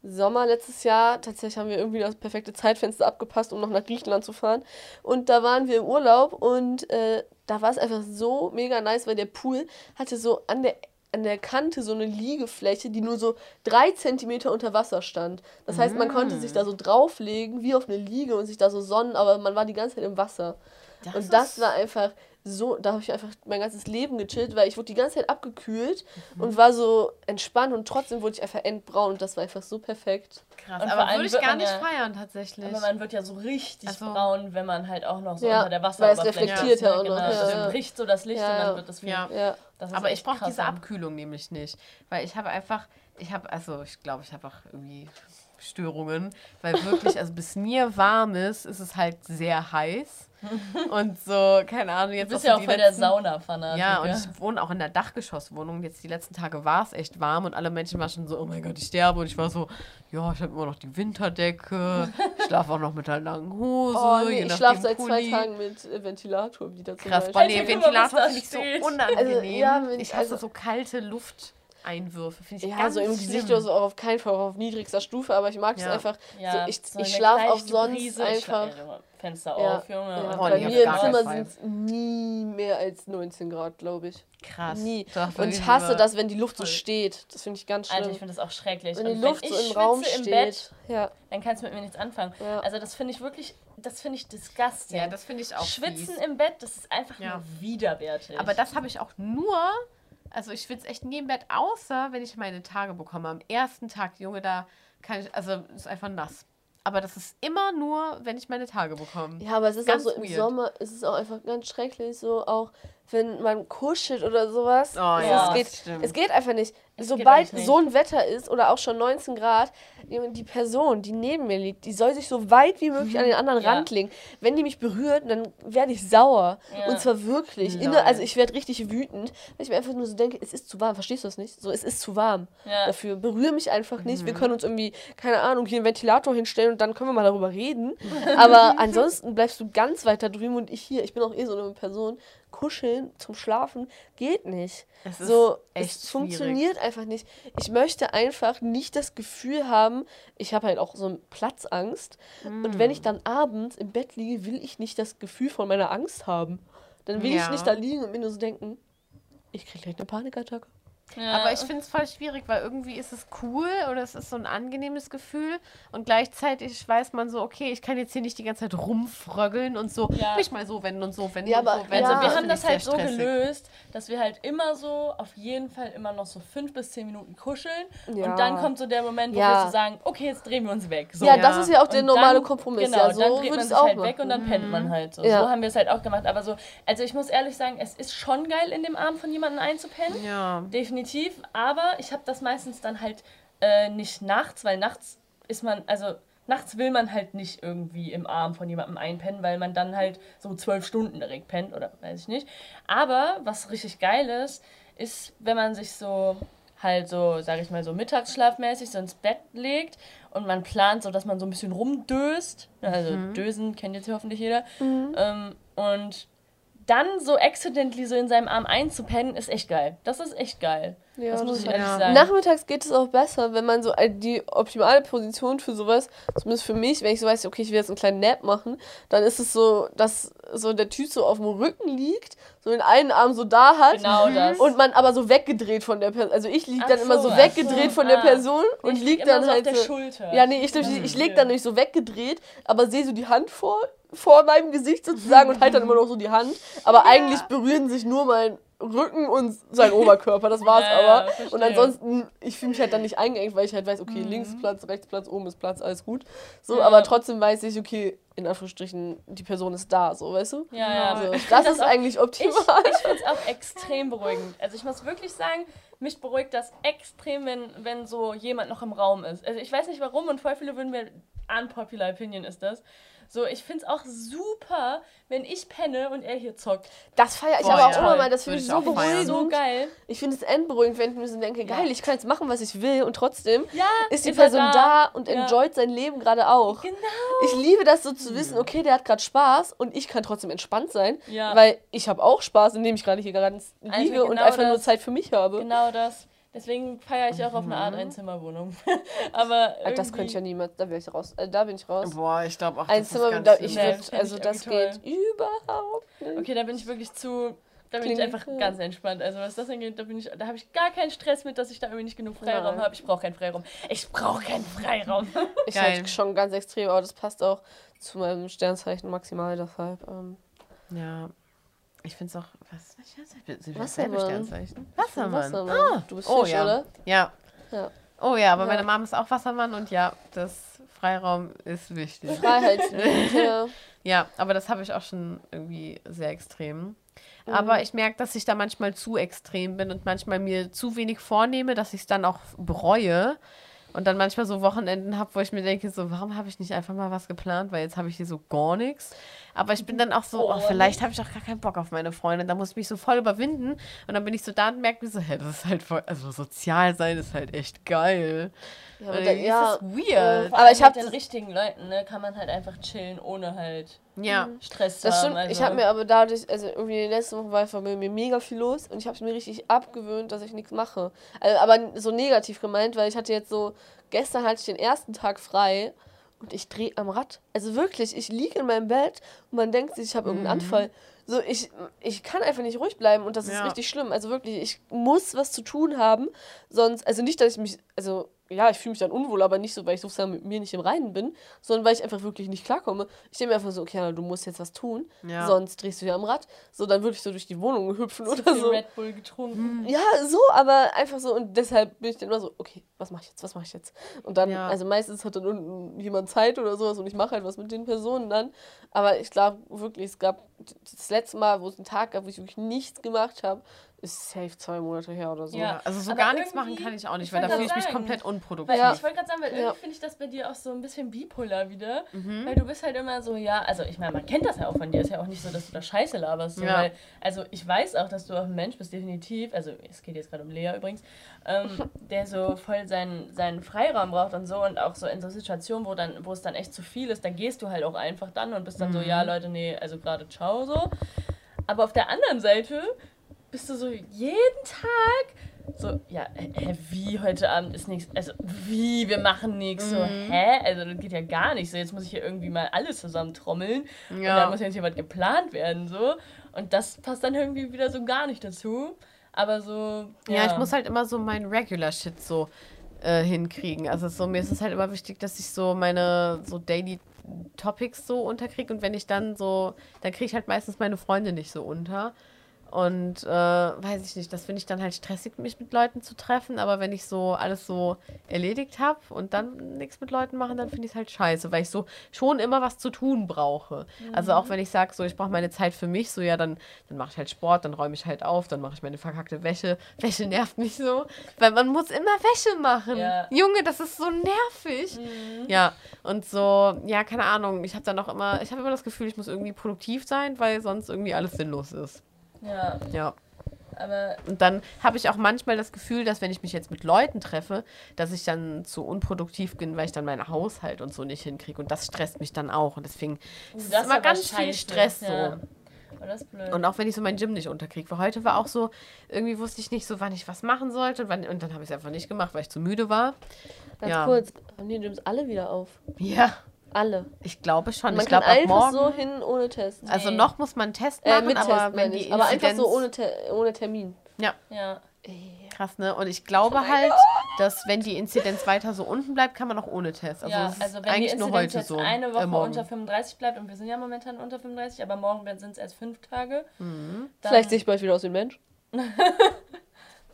Sommer letztes Jahr. Tatsächlich haben wir irgendwie das perfekte Zeitfenster abgepasst, um noch nach Griechenland zu fahren. Und da waren wir im Urlaub und äh, da war es einfach so mega nice, weil der Pool hatte so an der an der Kante so eine Liegefläche, die nur so drei Zentimeter unter Wasser stand. Das heißt, man konnte sich da so drauflegen, wie auf eine Liege und sich da so sonnen, aber man war die ganze Zeit im Wasser. Das und das war einfach so, da habe ich einfach mein ganzes Leben gechillt, weil ich wurde die ganze Zeit abgekühlt Mhm. und war so entspannt und trotzdem wurde ich einfach endbraun und das war einfach so perfekt. Krass. Und Aber würde ich gar nicht ja- feiern, tatsächlich. Aber man wird ja so richtig Also- braun, wenn man halt auch noch so Ja, unter der weil es Wasseroberfläche reflektiert ist, ja auch noch, Genau, ja, das ja. bricht so das Licht Ja, und dann wird das viel. Ja. Ja. Das ist Aber ich brauche diese dann. Abkühlung nämlich nicht. Weil ich habe einfach, ich habe, also ich glaube, ich habe auch irgendwie Störungen. Weil wirklich, also bis mir warm ist, ist es halt sehr heiß. [LAUGHS] Und so, keine Ahnung, Du jetzt bist auch ja auch voll der letzten- Sauna-Fanatiker. Ja, und ich wohne auch in der Dachgeschosswohnung. Jetzt die letzten Tage war es echt warm und alle Menschen waren schon so, oh mein Gott, ich sterbe. Und ich war so, ja, ich habe immer noch die Winterdecke. Ich schlafe auch noch mit der langen Hose. Oh, nee, ich schlafe seit zwei Pulli. Tagen mit äh, Ventilator wieder zum Krass, Beispiel. nee, Ventilator finde ich so unangenehm. Also, ja, wenn- ich hasse also- so kalte Lufteinwürfe, finde ich Ja, ganz so im schlimm. Gesicht oder so auch auf keinen Fall auf niedrigster Stufe, aber ich mag es Ja. einfach. Ja, so, ich so ich schlafe auch leichte sonst Brise. Ich schla- einfach. Ey, Fenster Ja, auf, Junge. ja. und Oh, Bei nee, mir im gar Zimmer sind es nie mehr als 19 Grad, glaube ich. Krass. Nie. Doch, Und ich hasse das, wenn die Luft so voll. steht. Das finde ich ganz schlimm. Alter, ich finde das auch schrecklich. wenn Und die wenn Luft ich so im schwitze Raum im steht. Bett, ja. dann kannst du mit mir nichts anfangen. Ja. Also das finde ich wirklich, das finde ich disgusting. Ja, das finde ich auch Schwitzen fies. im Bett, das ist einfach Ja. nur widerwärtig. Aber das habe ich auch nur, also ich schwitze echt nie im Bett, außer wenn ich meine Tage bekomme. Am ersten Tag, Junge, da kann ich, also ist einfach nass. Aber das ist immer nur, wenn ich meine Tage bekomme. Ja, aber es ist Ganz auch so im weird. Sommer, ist es auch einfach ganz schrecklich, so auch wenn man kuschelt oder sowas. Oh, Also ja, es, das geht, stimmt. es geht einfach nicht. Es Sobald nicht. so ein Wetter ist oder auch schon 19 Grad, die Person, die neben mir liegt, die soll sich so weit wie möglich an den anderen Ja. Rand legen. Wenn die mich berührt, dann werde ich sauer. Ja. Und zwar wirklich. Lol. Inne, also ich werde richtig wütend, weil ich mir einfach nur so denke, es ist zu warm. Verstehst du das nicht? So, es ist zu warm. Ja. Dafür berühre mich einfach nicht. Mhm. Wir können uns irgendwie, keine Ahnung, hier einen Ventilator hinstellen und dann können wir mal darüber reden. Aber [LAUGHS] ansonsten bleibst du ganz weit da drüben und ich hier. Ich bin auch eh so eine Person. Kuscheln zum Schlafen geht nicht. Es so, es funktioniert einfach nicht. Ich möchte einfach nicht das Gefühl haben, ich habe halt auch so eine Platzangst. Und wenn ich Mm. dann abends im Bett liege, will ich nicht das Gefühl von meiner Angst haben. Dann will ich Ja. nicht da liegen und mir nur so denken, ich kriege gleich eine Panikattacke. Ja. Aber ich finde es voll schwierig, weil irgendwie ist es cool oder es ist so ein angenehmes Gefühl und gleichzeitig weiß man so, okay, ich kann jetzt hier nicht die ganze Zeit rumfröggeln und so Ja. mich mal so wenden und so wenden Ja, und aber- so wenden. Also wir haben das halt so stressig. gelöst, dass wir halt immer so, auf jeden Fall immer noch so fünf bis zehn Minuten kuscheln Ja. und dann kommt so der Moment, wo Ja. wir so sagen, okay, jetzt drehen wir uns weg. So. ja, das ist ja auch der Und normale dann- Kompromiss. Genau, ja, so dann dreht man sich auch halt machen. weg und dann pennt man halt so. Ja. So haben wir es halt auch gemacht. Aber so, also ich muss ehrlich sagen, es ist schon geil, in dem Arm von jemandem einzupennen. Ja. Definitiv. Aber ich habe das meistens dann halt äh, nicht nachts, weil nachts ist man, also nachts will man halt nicht irgendwie im Arm von jemandem einpennen, weil man dann halt so zwölf Stunden direkt pennt oder weiß ich nicht. Aber was richtig geil ist, ist, wenn man sich so halt so, sag ich mal, so mittagsschlafmäßig so ins Bett legt und man plant so, dass man so ein bisschen rumdöst. Also Dösen kennt jetzt hier hoffentlich jeder. Ähm, und dann so accidentally so in seinem Arm einzupennen, ist echt geil. Das ist echt geil. Ja, das muss ich ehrlich ja. sagen. Nachmittags geht es auch besser, wenn man so äh, die optimale Position für sowas, zumindest für mich, wenn ich so weiß, okay, ich will jetzt einen kleinen Nap machen, dann ist es so, dass so der Typ so auf dem Rücken liegt, so den einen Arm so da hat Genau das. und man aber so weggedreht von der Person. Also ich liege dann immer so, so ach weggedreht so. von der Ah. Person und ich lieg lieg dann immer so halt auf der so. Schulter. Ja, nee, ich, ich, ich leg dann Ja. nicht so weggedreht, aber sehe so die Hand vor, vor meinem Gesicht sozusagen und halt dann [LAUGHS] immer noch so die Hand. Aber eigentlich berühren sich nur mein Rücken und sein Oberkörper, das war's [LAUGHS] Ja, ja, aber. Und verstehe. ansonsten, ich fühle mich halt dann nicht eingeengt, weil ich halt weiß, okay, Mhm. links Platz, rechts Platz, oben ist Platz, alles gut. So, Ja. aber trotzdem weiß ich, okay, in Anführungsstrichen, die Person ist da, so, weißt du? Ja, ja. Also, Ich das find ist auch- eigentlich Ich, optimal. ich finde es auch extrem beruhigend. Also ich muss wirklich sagen, mich beruhigt das extrem, wenn, wenn so jemand noch im Raum ist. Also ich weiß nicht warum und voll viele würden mir, unpopular opinion ist das. So, ich finde es auch super, wenn ich penne und er hier zockt. Das feiere ich Boah, aber auch ja. immer mal, das finde ich so beruhigend. So geil. Ich finde es endberuhigend, wenn ich mir so denke, geil, ich kann jetzt machen, was ich will und trotzdem Ja, ist die ist er Person da. da, und Ja. enjoyt sein Leben gerade auch. Genau. Ich liebe das so zu wissen, okay, der hat gerade Spaß und ich kann trotzdem entspannt sein, Ja. weil ich habe auch Spaß, indem ich gerade hier gerade liege und genau einfach nur das. Zeit für mich habe. Genau das. Deswegen feiere ich auch auf eine Art Einzimmerwohnung. [LAUGHS] Aber Ah, Das könnte ich ja irgendwie- niemals, da wäre ich raus. Äh, da bin ich raus. Boah, ich glaube auch, Ein das Zimmer, ist ganz da, ich Nee, fänd also das irgendwie geht überhaupt nicht. Okay, da bin ich wirklich zu. Da bin Klingt- ich einfach ja. ganz entspannt. Also was das angeht, da bin ich, da habe ich gar keinen Stress mit, dass ich da irgendwie nicht genug Freiraum habe. Ich brauche keinen Freiraum. Ich brauche keinen Freiraum. [LAUGHS] Ich halt schon ganz extrem, aber das passt auch zu meinem Sternzeichen maximal, deshalb. Ähm, Ja. Ich finde es auch. Was? Sind wir Wassermann. dasselbe Sternzeichen? Wassermann. Wassermann. Ah. Du bist Oh Fisch, ja. oder? Ja. Ja. Oh ja, aber Ja. meine Mom ist auch Wassermann und ja, das Freiraum ist wichtig. Freiheitsliebe. [LAUGHS] ja. Ja, aber das habe ich auch schon irgendwie sehr extrem. Mhm. Aber ich merke, dass ich da manchmal zu extrem bin und manchmal mir zu wenig vornehme, dass ich es dann auch bereue. Und dann manchmal so Wochenenden habe, wo ich mir denke, so, warum habe ich nicht einfach mal was geplant, weil jetzt habe ich hier so gar nichts. Aber ich bin dann auch so, oh, vielleicht habe ich auch gar keinen Bock auf meine Freunde. Da muss ich mich so voll überwinden. Und dann bin ich so da und merke mir so, hä, das ist halt voll, also sozial sein ist halt echt geil. Ja, aber Und da, irgendwie ja, ist das weird. Vor Aber ich hab mit den richtigen Leuten, ne, kann man halt einfach chillen, ohne halt Ja. Stress zu Das stimmt, Also. ich habe mir aber dadurch, also irgendwie in den letzten Wochen war bei mir mega viel los und ich habe es mir richtig abgewöhnt, dass ich nichts mache. Also, aber so negativ gemeint, weil ich hatte jetzt so, gestern hatte ich den ersten Tag frei und ich drehe am Rad. Also wirklich, ich liege in meinem Bett und man denkt sich, ich habe irgendeinen Anfall. So, ich, ich kann einfach nicht ruhig bleiben und das ist Ja. richtig schlimm. Also wirklich, ich muss was zu tun haben, sonst, also nicht, dass ich mich, also ja, ich fühle mich dann unwohl, aber nicht so, weil ich sozusagen mit mir nicht im Reinen bin, sondern weil ich einfach wirklich nicht klarkomme. Ich denke mir einfach so, okay, du musst jetzt was tun, Ja. sonst drehst du ja am Rad. So, dann würde ich so durch die Wohnung hüpfen Zu oder so. Red Bull getrunken. Ja, so, aber einfach so und deshalb bin ich dann immer so, okay, was mache ich jetzt, was mache ich jetzt? Und dann, Ja. also meistens hat dann unten jemand Zeit oder sowas und ich mache halt was mit den Personen dann. Aber ich glaube wirklich, es gab das letzte Mal, wo es einen Tag gab, wo ich wirklich nichts gemacht habe, ist safe zwei Monate her oder so. Ja. Also so Aber gar nichts machen kann ich auch nicht, ich weil da fühle ich mich komplett Weil unproduktiv. Ja. ich wollte gerade sagen, weil irgendwie Ja. finde ich das bei dir auch so ein bisschen bipolar wieder. Mhm. Weil du bist halt immer so, ja, also ich meine, man kennt das ja auch von dir. Ist ja auch nicht so, dass du da Scheiße laberst. So, Ja. weil, also ich weiß auch, dass du auch ein Mensch bist, definitiv. Also es geht jetzt gerade um Lea übrigens. Ähm, [LAUGHS] der so voll seinen, seinen Freiraum braucht und so. Und auch so in so Situationen, wo, dann, wo es dann echt zu viel ist, dann gehst du halt auch einfach dann und bist dann so, Mhm. ja Leute, nee, also gerade ciao so. Aber auf der anderen Seite bist du so jeden Tag so, ja, hä, wie heute Abend ist nichts, also wie, wir machen nichts, so, Mhm. hä? Also das geht ja gar nicht so, jetzt muss ich hier irgendwie mal alles zusammen trommeln und Ja. dann muss jetzt hier was geplant werden, so. Und das passt dann irgendwie wieder so gar nicht dazu. Aber so, Ja, ich muss halt immer so mein Regular Shit so äh, hinkriegen. Also so, mir ist es halt immer wichtig, dass ich so meine so Daily Topics so unterkriege und wenn ich dann so, dann kriege ich halt meistens meine Freunde nicht so unter. Und äh, weiß ich nicht, das finde ich dann halt stressig, mich mit Leuten zu treffen. Aber wenn ich so alles so erledigt habe und dann nichts mit Leuten machen, dann finde ich es halt scheiße, weil ich so schon immer was zu tun brauche. Also auch wenn ich sage, so ich brauche meine Zeit für mich, so ja, dann, dann mache ich halt Sport, dann räume ich halt auf, dann mache ich meine verkackte Wäsche. [LAUGHS] Wäsche nervt mich so, weil man muss immer Wäsche machen. Ja. Junge, das ist so nervig. Ja, und so, ja, keine Ahnung. Ich habe dann auch immer, ich habe immer das Gefühl, ich muss irgendwie produktiv sein, weil sonst irgendwie alles sinnlos ist. Ja, Ja. aber Und dann habe ich auch manchmal das Gefühl, dass wenn ich mich jetzt mit Leuten treffe, dass ich dann zu unproduktiv bin, weil ich dann meinen Haushalt und so nicht hinkriege. Und das stresst mich dann auch. Und deswegen ist das es immer ganz viel Stress ja. so. oh, das ist blöd. Und auch wenn ich so mein Gym nicht unterkriege. Weil heute war auch so, irgendwie wusste ich nicht so, wann ich was machen sollte. Und, wann, und dann habe ich es einfach nicht gemacht, weil ich zu müde war. Ganz Ja. kurz, haben die Gyms alle wieder auf? Ja, Alle. ich glaube schon. Man ich glaube einfach morgen. so hin ohne Test. Also Nee. noch muss man einen Test Äh, machen, mit aber Test wenn die. Aber einfach so Inzidenz- ohne, Te ohne Termin. Ja, ja. krass, ne? Und ich glaube halt, dass wenn die Inzidenz weiter so unten bleibt, kann man auch ohne Test. Also ja, das ist also wenn die eigentlich nur Inzidenz heute jetzt so. eine äh, Woche morgen. unter 35 bleibt und wir sind ja momentan unter 35, aber morgen sind es erst fünf Tage. Mhm. Vielleicht sehe ich bald wieder aus wie ein Mensch. [LAUGHS]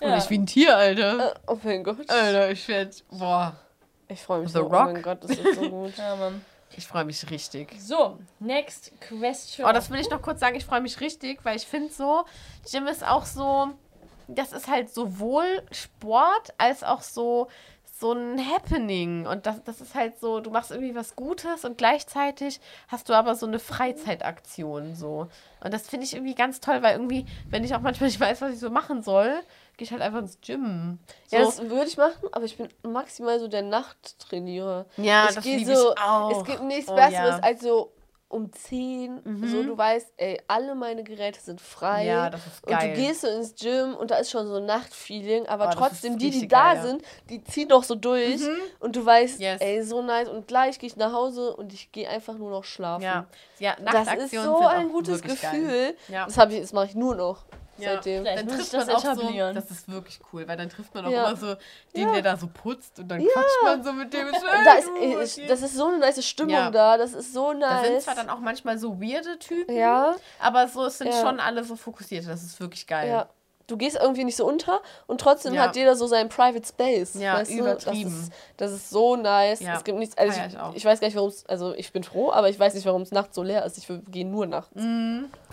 Und ich wie ein Tier, Alter. Äh, oh mein Gott. Alter, ich werd, boah, Ich freue mich The so. Rock? Oh mein Gott, das ist so [LAUGHS] gut. Ja, Mann. Ich freue mich richtig. So, next question. Oh, das will ich noch kurz sagen, ich freue mich richtig, weil ich finde so, Gym ist auch so, das ist halt sowohl Sport als auch so so ein Happening und das, das ist halt so, du machst irgendwie was Gutes und gleichzeitig hast du aber so eine Freizeitaktion so und das finde ich irgendwie ganz toll, weil irgendwie, wenn ich auch manchmal nicht weiß, was ich so machen soll, gehe ich halt einfach ins Gym. So, Ja, das würde ich machen, aber ich bin maximal so der Nachttrainierer. ja ich das gehe liebe so, ich auch. es gibt nichts Oh, Besseres ja. als so um 10, so du weißt, ey, alle meine Geräte sind frei. Ja, das ist Und geil. du gehst so ins Gym und da ist schon so ein Nachtfeeling, aber Oh, trotzdem, die, die da geil, sind, die ziehen doch so durch und du weißt, Yes. ey, so nice. Und gleich gehe ich nach Hause und ich gehe einfach nur noch schlafen. ja, ja Das ist Nachtaktionen so ein gutes geil. Gefühl. Ja. Das, ich- das mache ich nur noch Ja. seitdem. Vielleicht dann trifft ich das man auch so, das ist wirklich cool, weil dann trifft man auch Ja. immer so den, Ja. der da so putzt und dann Ja. quatscht man so mit dem. Ist, da "Ey, ist, ist, okay." das ist so eine nice Stimmung Ja. da. Das ist so nice. da sind zwar dann auch manchmal so weirde Typen, ja, aber so es sind Ja. schon alle so fokussiert. Das ist wirklich geil. ja. Du gehst irgendwie nicht so unter und trotzdem Ja. hat jeder so seinen Private Space. Ja, weißt übertrieben. Du? Das, ist, das ist so nice. Ja, Es gibt nichts. Also ich, ich auch. ich weiß gar nicht, warum es. Also ich bin froh, aber ich weiß nicht, warum es nachts so leer ist. Ich gehe nur nachts.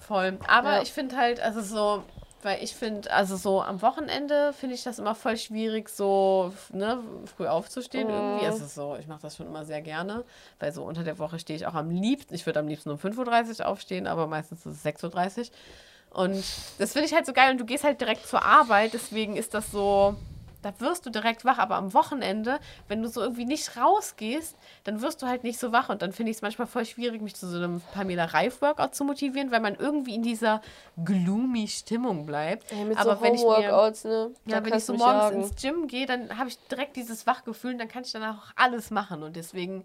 Voll. Aber Ja. ich finde halt, also so, weil ich finde, also so am Wochenende finde ich das immer voll schwierig, so ne, früh aufzustehen irgendwie. Es ist so, ich mache das schon immer sehr gerne, weil so unter der Woche stehe ich auch am liebsten. Ich würde am liebsten um 5.30 Uhr aufstehen, aber meistens ist es 6.30 Uhr. Und das finde ich halt so geil und du gehst halt direkt zur Arbeit, deswegen ist das so, da wirst du direkt wach, aber am Wochenende, wenn du so irgendwie nicht rausgehst, dann wirst du halt nicht so wach und dann finde ich es manchmal voll schwierig, mich zu so einem Pamela Reif-Workout zu motivieren, weil man irgendwie in dieser gloomy Stimmung bleibt. Ey, mit aber so wenn ich mir ne? ja, wenn ich so morgens jagen. ins Gym gehe, dann habe ich direkt dieses Wachgefühl und dann kann ich danach auch alles machen und deswegen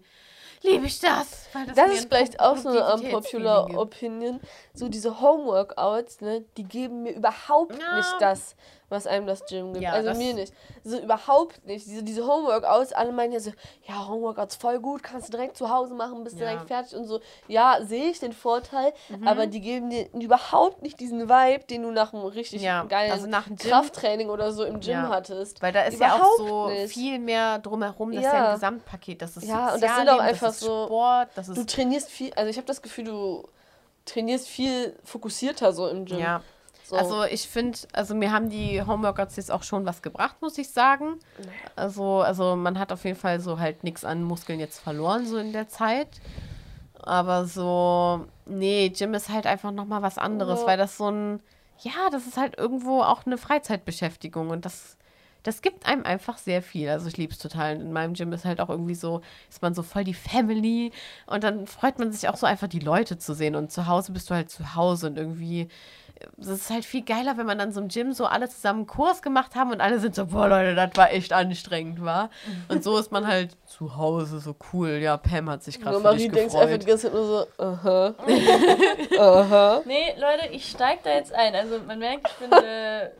liebe ich das. Das, Das ist vielleicht auch so eine unpopular. Opinion. So diese Homeworkouts, ne, die geben mir überhaupt Ja. nicht das, was einem das Gym gibt. Ja, also mir nicht. So überhaupt nicht. Diese, diese Homeworkouts, alle meinen ja so, ja, Homeworkouts voll gut, kannst du direkt zu Hause machen, bist Ja. direkt fertig und so. Ja, sehe ich den Vorteil, Mhm. aber die geben dir überhaupt nicht diesen Vibe, den du nach einem richtig Ja, geilen also nach Krafttraining oder so im Gym Ja. hattest. Weil da ist ja auch Überhaupt so nicht. viel mehr drumherum. Das ist ja Ja. ein Gesamtpaket. Das ist Ja, und das sind auch einfach das ist so- Sport, das ist Du trainierst viel, also ich habe das Gefühl, du trainierst viel fokussierter so im Gym. ja. So. Also ich finde, also mir haben die Homeworkouts jetzt auch schon was gebracht, muss ich sagen. Also, also man hat auf jeden Fall so halt nichts an Muskeln jetzt verloren, so in der Zeit. Aber so, nee, Gym ist halt einfach nochmal was anderes, Ja. weil das so ein, ja, das ist halt irgendwo auch eine Freizeitbeschäftigung und das, das gibt einem einfach sehr viel. Also ich liebe es total. In meinem Gym ist halt auch irgendwie so, ist man so voll die Family und dann freut man sich auch so einfach die Leute zu sehen und zu Hause bist du halt zu Hause und irgendwie es ist halt viel geiler, wenn man dann so im Gym so alle zusammen einen Kurs gemacht haben und alle sind so, boah Leute, das war echt anstrengend, war. Und so ist man halt zu Hause so cool. Ja, Pam hat sich gerade Nur für Marie dich denkt einfach die gefreut. ganze Zeit nur so, aha. [LAUGHS] aha. Nee, Leute, ich steig da jetzt ein. Also man merkt, ich bin äh,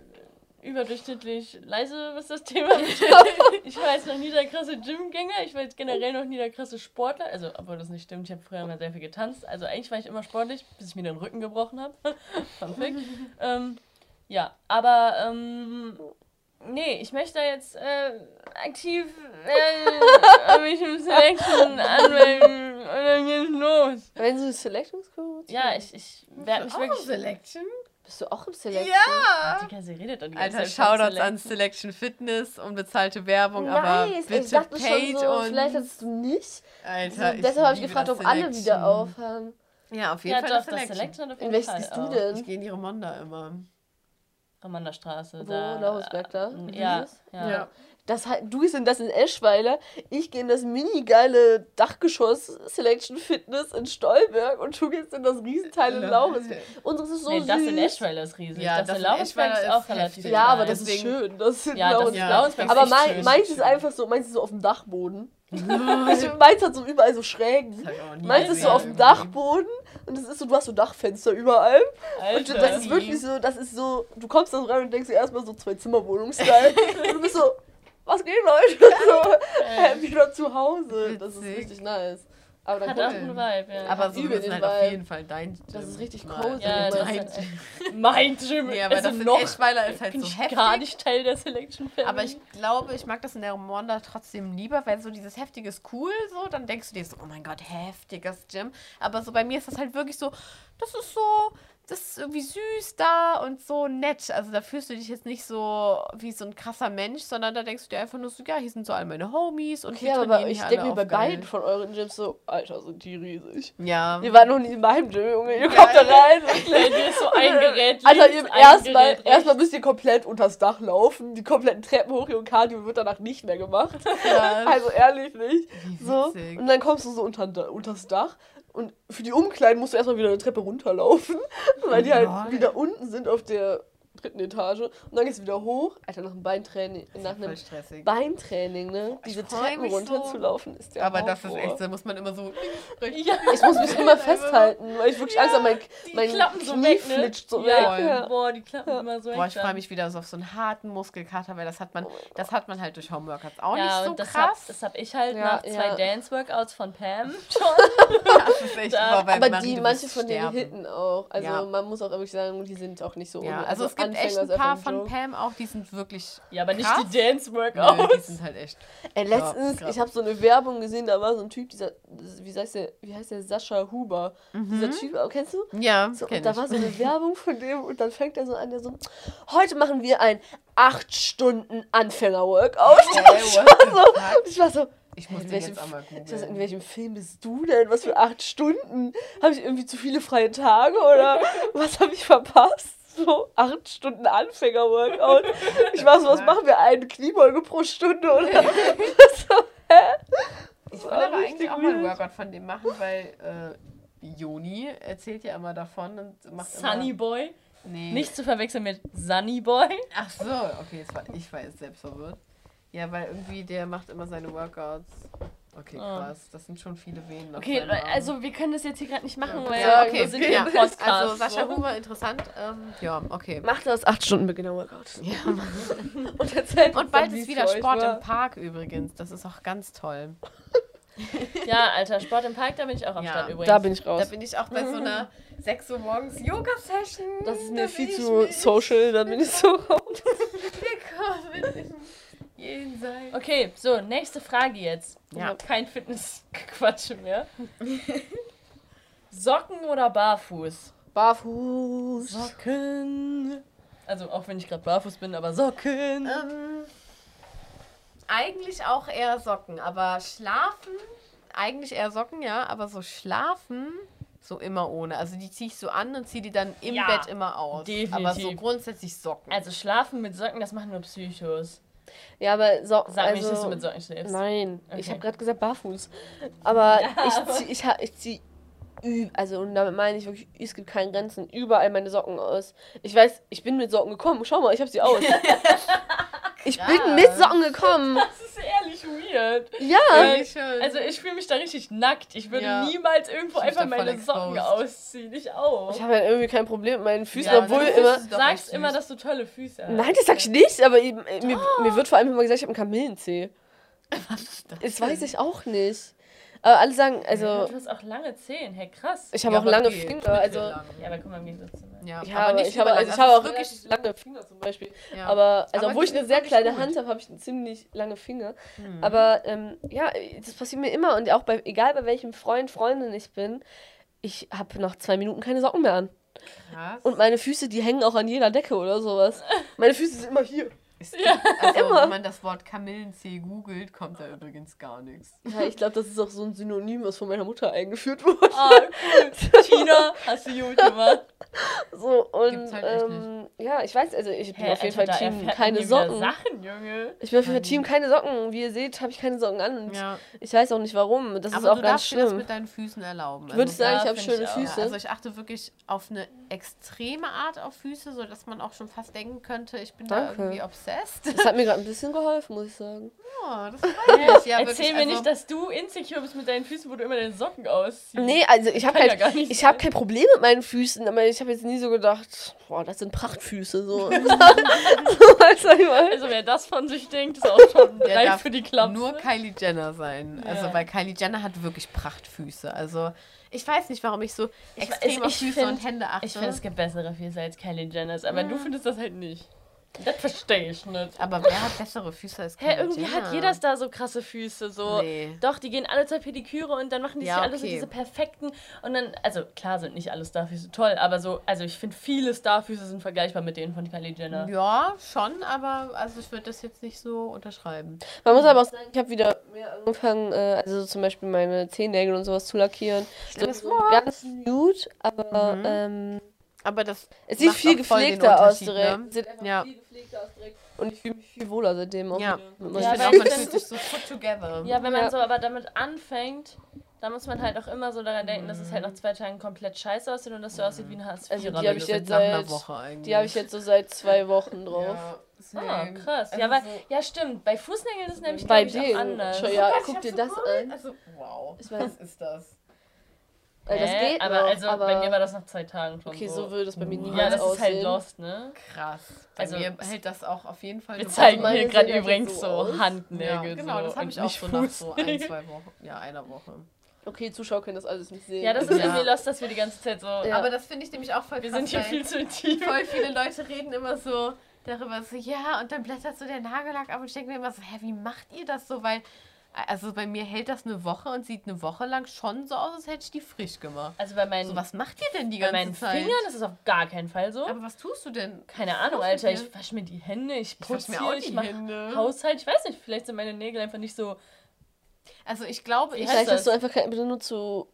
überdurchschnittlich leise, was das Thema [LAUGHS] ist. Ich war jetzt noch nie der krasse Gymgänger, ich war jetzt generell noch nie der krasse Sportler. Also, obwohl das nicht stimmt, ich habe früher mal sehr viel getanzt. Also eigentlich war ich immer sportlich, bis ich mir den Rücken gebrochen habe. [LAUGHS] Fact. ähm, Ja, aber ähm, nee, ich möchte da jetzt äh, aktiv äh, [LAUGHS] mich im Selection anmelden und dann geht's los. Wenn du Selections-Coach? Ja, ich, ich werde mich wirklich. Selection? Bist du auch im Selection? Ja! Digga, sie redet die ganze Alter, Zeit Shoutouts an Selection. Fitness, unbezahlte Werbung, aber Nice, bitte ich dachte paid schon so, und... vielleicht hattest du nicht. Alter, so, deshalb habe ich gefragt, ob alle wieder aufhören. Ja, auf jeden Ja, Fall doch, Selection. Selection auf In jeden welches Fall. gehst du denn? Ich gehe in die Romonda immer. Amanda Straße. Wo, da, Lausberg da? Ja, Dieses? ja. Das, du gehst in das in Eschweiler, ich gehe in das mini geile Dachgeschoss Selection Fitness in Stolberg und du gehst in das Riesenteil in Lauris. Unseres ist so nee, süß. das in Eschweiler ist riesig. Ja, das, das in in Eschweiler ist auch ist relativ. Ja, aber das ist Deswegen- schön. Das sind Ja, das Lauris. ist Ja. Aber ist mein, schön. meins ist einfach so, meins ist so auf dem Dachboden. [LAUGHS] meins hat so überall so Schrägen. Meins ist so auf dem. Dachboden und es ist so, du hast so Dachfenster überall. Und Alter. das ist wirklich so, das ist so, du kommst da so rein und denkst dir erstmal so zwei Zimmerwohnungsstyle. [LAUGHS] und du bist so, was geht Leute? [LAUGHS] so, äh, wieder zu Hause. Das ist Witzig. richtig nice. Aber dann Hat kommt auch einen Vibe, ja. Aber so ist halt auf Vibe. jeden Fall dein Gym. Das ist richtig cozy. ja, das dein ist Gym. halt mein Gym. Nee, aber also das in noch Eschweiler ist halt bin so ich heftig. gar nicht Teil der Selection Family. Aber ich glaube, ich mag das in der Romonda trotzdem lieber, weil so dieses Heftige ist cool, so, dann denkst du dir so, oh mein Gott, heftiges Gym. Aber so bei mir ist das halt wirklich so, das ist so, das ist irgendwie süß da und so nett. Also da fühlst du dich jetzt nicht so wie so ein krasser Mensch, sondern da denkst du dir einfach nur so, ja, hier sind so all meine Homies und Okay, wir aber ich hier denke mir bei beiden von euren Gyms so, Alter, sind die riesig. Ja. Ihr wart noch nie in meinem Gym, Junge. Ihr kommt da rein. Bei dir ist so ein Gerät. Alter, links, ihr ein erstmal erstmal müsst ihr komplett unters Dach laufen. Die kompletten Treppen hoch und Cardio wird danach nicht mehr gemacht. Ja. [LAUGHS] Also ehrlich nicht. So. Und dann kommst du so unter, unters Dach. Und für die Umkleiden musst du erstmal wieder eine Treppe runterlaufen, [LAUGHS] weil die halt Lol. wieder unten sind auf der dritten Etage. Und dann gehst du wieder hoch. Alter, nach einem Beintraining, nach einem stressig. Beintraining, ne? Diese freu Treppen mich so. runterzulaufen ist der Aber das ist Horror. echt, da muss man immer so. [LAUGHS] Ja. Ich muss mich immer festhalten, weil ich wirklich Angst habe, mein, Die mein klappen so Knie weg, ne? flitscht so ja. weg. Ja. Boah, die klappen immer so weg. Boah, ich freue mich wieder so auf so einen harten Muskelkater, weil das hat man, das hat man halt durch Homeworkouts auch ja, nicht so und das hab, krass. das hab ich halt Ja, nach zwei ja. Dance-Workouts von Pam [LAUGHS] schon. das ist echt Da- Aber die, manche von denen hitten auch. Also Ja. man muss auch wirklich sagen, die sind auch nicht so Ja, also es gibt echt Anfänger ein paar von. Pam auch, die sind wirklich. Ja, aber nicht Krass. die Nö, Dance-Workouts. die sind halt echt. Ey, letztens, krass. ich habe so eine Werbung gesehen, da war so ein Typ, dieser, wie heißt der, wie heißt der, Sascha Huber. Dieser Typ, oh, kennst du? Ja, So, kenn und da ich. war so eine Werbung von dem und dann fängt er so an, der so, heute machen wir ein 8 Stunden Anfänger-Workout. Ey, [LAUGHS] what the fuck? Und ich war so, Ich muss in welchem, jetzt auch mal ich war so, in googeln. welchem Film bist du denn? Was für 8 Stunden? Habe ich irgendwie zu viele freie Tage oder [LAUGHS] was habe ich verpasst? So 8 Stunden Anfänger-Workout. Ich war so, was machen wir? Eine Kniebeuge pro Stunde oder? so, hä? Ich will aber eigentlich auch mal einen weird. Workout von dem machen, weil äh, Joni erzählt ja immer davon und macht Sunny immer... Boy. Nee. Nicht zu verwechseln mit Sunny Boy. Ach so, okay, jetzt war, ich war jetzt selbst verwirrt. Ja, weil irgendwie der macht immer seine Workouts. Okay, Oh. krass. Das sind schon viele Venen. Okay, also wir können das jetzt hier gerade nicht machen, weil ja, okay, wir sind ja. hier im Podcast. Also Sascha. Huber, interessant. Ähm, ja, okay. Macht das 8 Stunden Beginner-Workout. Ja. [LAUGHS] Und erzählt [LAUGHS] Und uns bald ist wieder Sport war. im Park übrigens. Das ist auch ganz toll. [LAUGHS] Ja, Alter, Sport im Park, da bin ich auch am Ja, Start übrigens. Da bin ich raus. Da bin ich auch bei so einer 6 Uhr morgens Yoga-Session. Das ist Da mir bin viel zu social, da bin ich so raus. Willkommen im Jenseits. Okay, so, nächste Frage jetzt. Ja. Kein Fitnessquatsch mehr. Socken oder barfuß? Barfuß. Socken. Also auch wenn ich gerade barfuß bin, aber Socken. Ähm, eigentlich auch eher Socken, aber schlafen, eigentlich eher Socken, ja, aber so schlafen, so immer ohne. Also die ziehe ich so an und ziehe die dann im Ja, Bett immer aus. Aber so definitiv. grundsätzlich Socken. Also schlafen mit Socken, das machen nur Psychos. Ja, aber so, Sag also, nicht, dass du mit Socken schläfst. Nein, ich Okay. habe gerade gesagt barfuß. Aber [LAUGHS] Ja, ich aber- zieh, ich, ich zieh also und damit meine ich wirklich, es gibt keine Grenzen, überall meine Socken aus. Ich weiß, ich bin mit Socken gekommen. Schau mal, ich habe sie aus. [LAUGHS] [LAUGHS] ich bin mit Socken gekommen. [LAUGHS] Das ist ehrlich weird. Ja. Irgendwie schon. Also ich fühle mich da richtig nackt. Ich würde Ja. niemals irgendwo Ich einfach meine Socken exposed. ausziehen. Ich auch. Ich habe halt irgendwie kein Problem mit meinen Füßen, Ja, obwohl immer. Du sagst immer, dass du tolle Füße hast. Nein, das sag ich nicht, aber äh, mir, mir wird vor allem immer gesagt, ich habe einen Kamillenzeh. [LAUGHS] Was ist das Das weiß ich auch nicht. Aber alle sagen, also, du hast auch lange Zehen, hey krass. ich habe Ja, auch aber lange geht, Finger. Also, ja, aber guck mal im Gegensatz zu mir. Ja, ja, aber, ich habe, überall. also ich Also habe es auch ist wirklich lange Finger zum Beispiel. Ja. Aber, also, Aber obwohl ich eine sehr kleine gut. Hand habe, habe ich ziemlich lange Finger. Hm. Aber ähm, ja, das passiert mir immer und auch bei, egal bei welchem Freund, Freundin ich bin, ich habe nach zwei Minuten keine Socken mehr an. Krass. Und meine Füße, die hängen auch an jeder Decke oder sowas. Meine Füße sind immer hier. Es gibt, also, Immer. wenn man das Wort Kamillenzeh googelt, kommt da übrigens gar nichts. Ja, ich glaube, das ist auch so ein Synonym, was von meiner Mutter eingeführt wurde. Ah, cool. [LAUGHS] Tina, hast du gut gemacht. So, und halt ähm, ja, ich weiß, also ich bin auf jeden Alter, Fall da Team keine Socken. Sachen, Junge. Ich bin auf jeden Fall Team keine Socken. Wie ihr seht, habe ich keine Socken an und Ja. ich weiß auch nicht warum. Das ist Aber auch du ganz darfst dir das schlimm. mit deinen Füßen erlauben. Du würdest also, sagen, ja, ich habe schöne ich. Füße. ja, also ich achte wirklich auf eine extreme Art auf Füße, sodass man auch schon fast denken könnte, ich bin Danke. da irgendwie obsessed. Das hat mir gerade ein bisschen geholfen, muss ich sagen. Oh, das freut mich. Ja, Erzähl mir also, nicht, dass du insecure bist mit deinen Füßen, wo du immer deine Socken ausziehst. Nee, also ich habe ja halt, gar nicht ich sein. habe kein Problem mit meinen Füßen, aber ich habe jetzt nie so gedacht, boah, das sind Prachtfüße so. [LAUGHS] [LAUGHS] Also wer das von sich denkt, ist auch schon reif für die Klappe. nur Kylie Jenner sein. Also, Ja. weil Kylie Jenner hat wirklich Prachtfüße. Also, ich weiß nicht, warum ich so Ich- extrem ich- auf ich Füße find- und Hände achte. Ich finde, es gibt bessere Füße als Kylie Jenners, aber du findest das halt nicht. Das verstehe ich nicht. aber wer hat bessere Füße als Kylie Hä, irgendwie hat jeder da so krasse Füße, so. Nee. Doch, die gehen alle zur Pediküre und dann machen die Ja, sich alle so okay. diese perfekten und dann, also klar sind nicht alle Starfüße toll, aber so, also ich finde viele Starfüße sind vergleichbar mit denen von Kylie Jenner. Ja, schon, aber also ich würde das jetzt nicht so unterschreiben. Man muss aber auch sagen, ich habe wieder mehr angefangen, äh, also zum Beispiel meine Zehennägel und sowas zu lackieren. So, so ganz nude, aber Mhm. ähm, Aber das es sieht viel gepflegter aus direkt. ne? Sieht einfach Ja. viel gepflegter aus direkt. Und ich fühle mich viel wohler seitdem auch. Ja. wieder Ja, finde weil auch, man fühlt sich so put together. Ja, wenn man Ja. so aber damit anfängt, dann muss man halt auch immer so daran denken, dass es halt nach zwei Tagen komplett scheiße aussieht und dass du aussieht wie ein hartz Also die habe ich jetzt nach einer seit, Woche eigentlich. die habe ich jetzt so seit zwei Wochen drauf. Ja, Ah, krass. Also ja, weil, so- ja, stimmt. Bei Fußnägeln ist es nämlich Bei ich, auch anders. Schon, ja, ich guck dir so das voll- an. Also, wow. Ich weiß- Was ist das? Äh, das geht aber noch, also aber bei mir war das nach zwei Tagen schon okay, so. so würde es bei mir Ja, niemals ja, das ist aussehen. halt lost, ne? Krass. Bei Also- mir hält das auch auf jeden Fall Wir zeigen hier gerade übrigens so so. Handnägel. Ja, genau, so, das habe und ich auch so nach so ein, zwei Wochen. Ja, einer Woche. Okay, Zuschauer können das alles nicht sehen. Ja, das ist Ja. irgendwie lost, dass wir die ganze Zeit so. Ja. Aber das finde ich nämlich auch voll Wir krass, sind hier viel zu intim. voll viele Leute reden immer so darüber, so, ja, und dann blättert so der Nagellack ab und ich denke mir immer so, hä, wie macht ihr das so? Weil, also bei mir hält das eine Woche und sieht eine Woche lang schon so aus, als hätte ich die frisch gemacht. Also bei meinen, So, was macht ihr denn die bei ganze meinen Zeit? Fingern ist es auf gar keinen Fall so. Aber was tust du denn? Keine Ahnung, Alter. Ich wasche mir die Hände, ich Ich putze mir auch ich die mach Hände. Haushalt. Ich weiß nicht, vielleicht sind meine Nägel einfach nicht so. Also ich glaube, ich, Vielleicht hast du einfach kein benutzt so.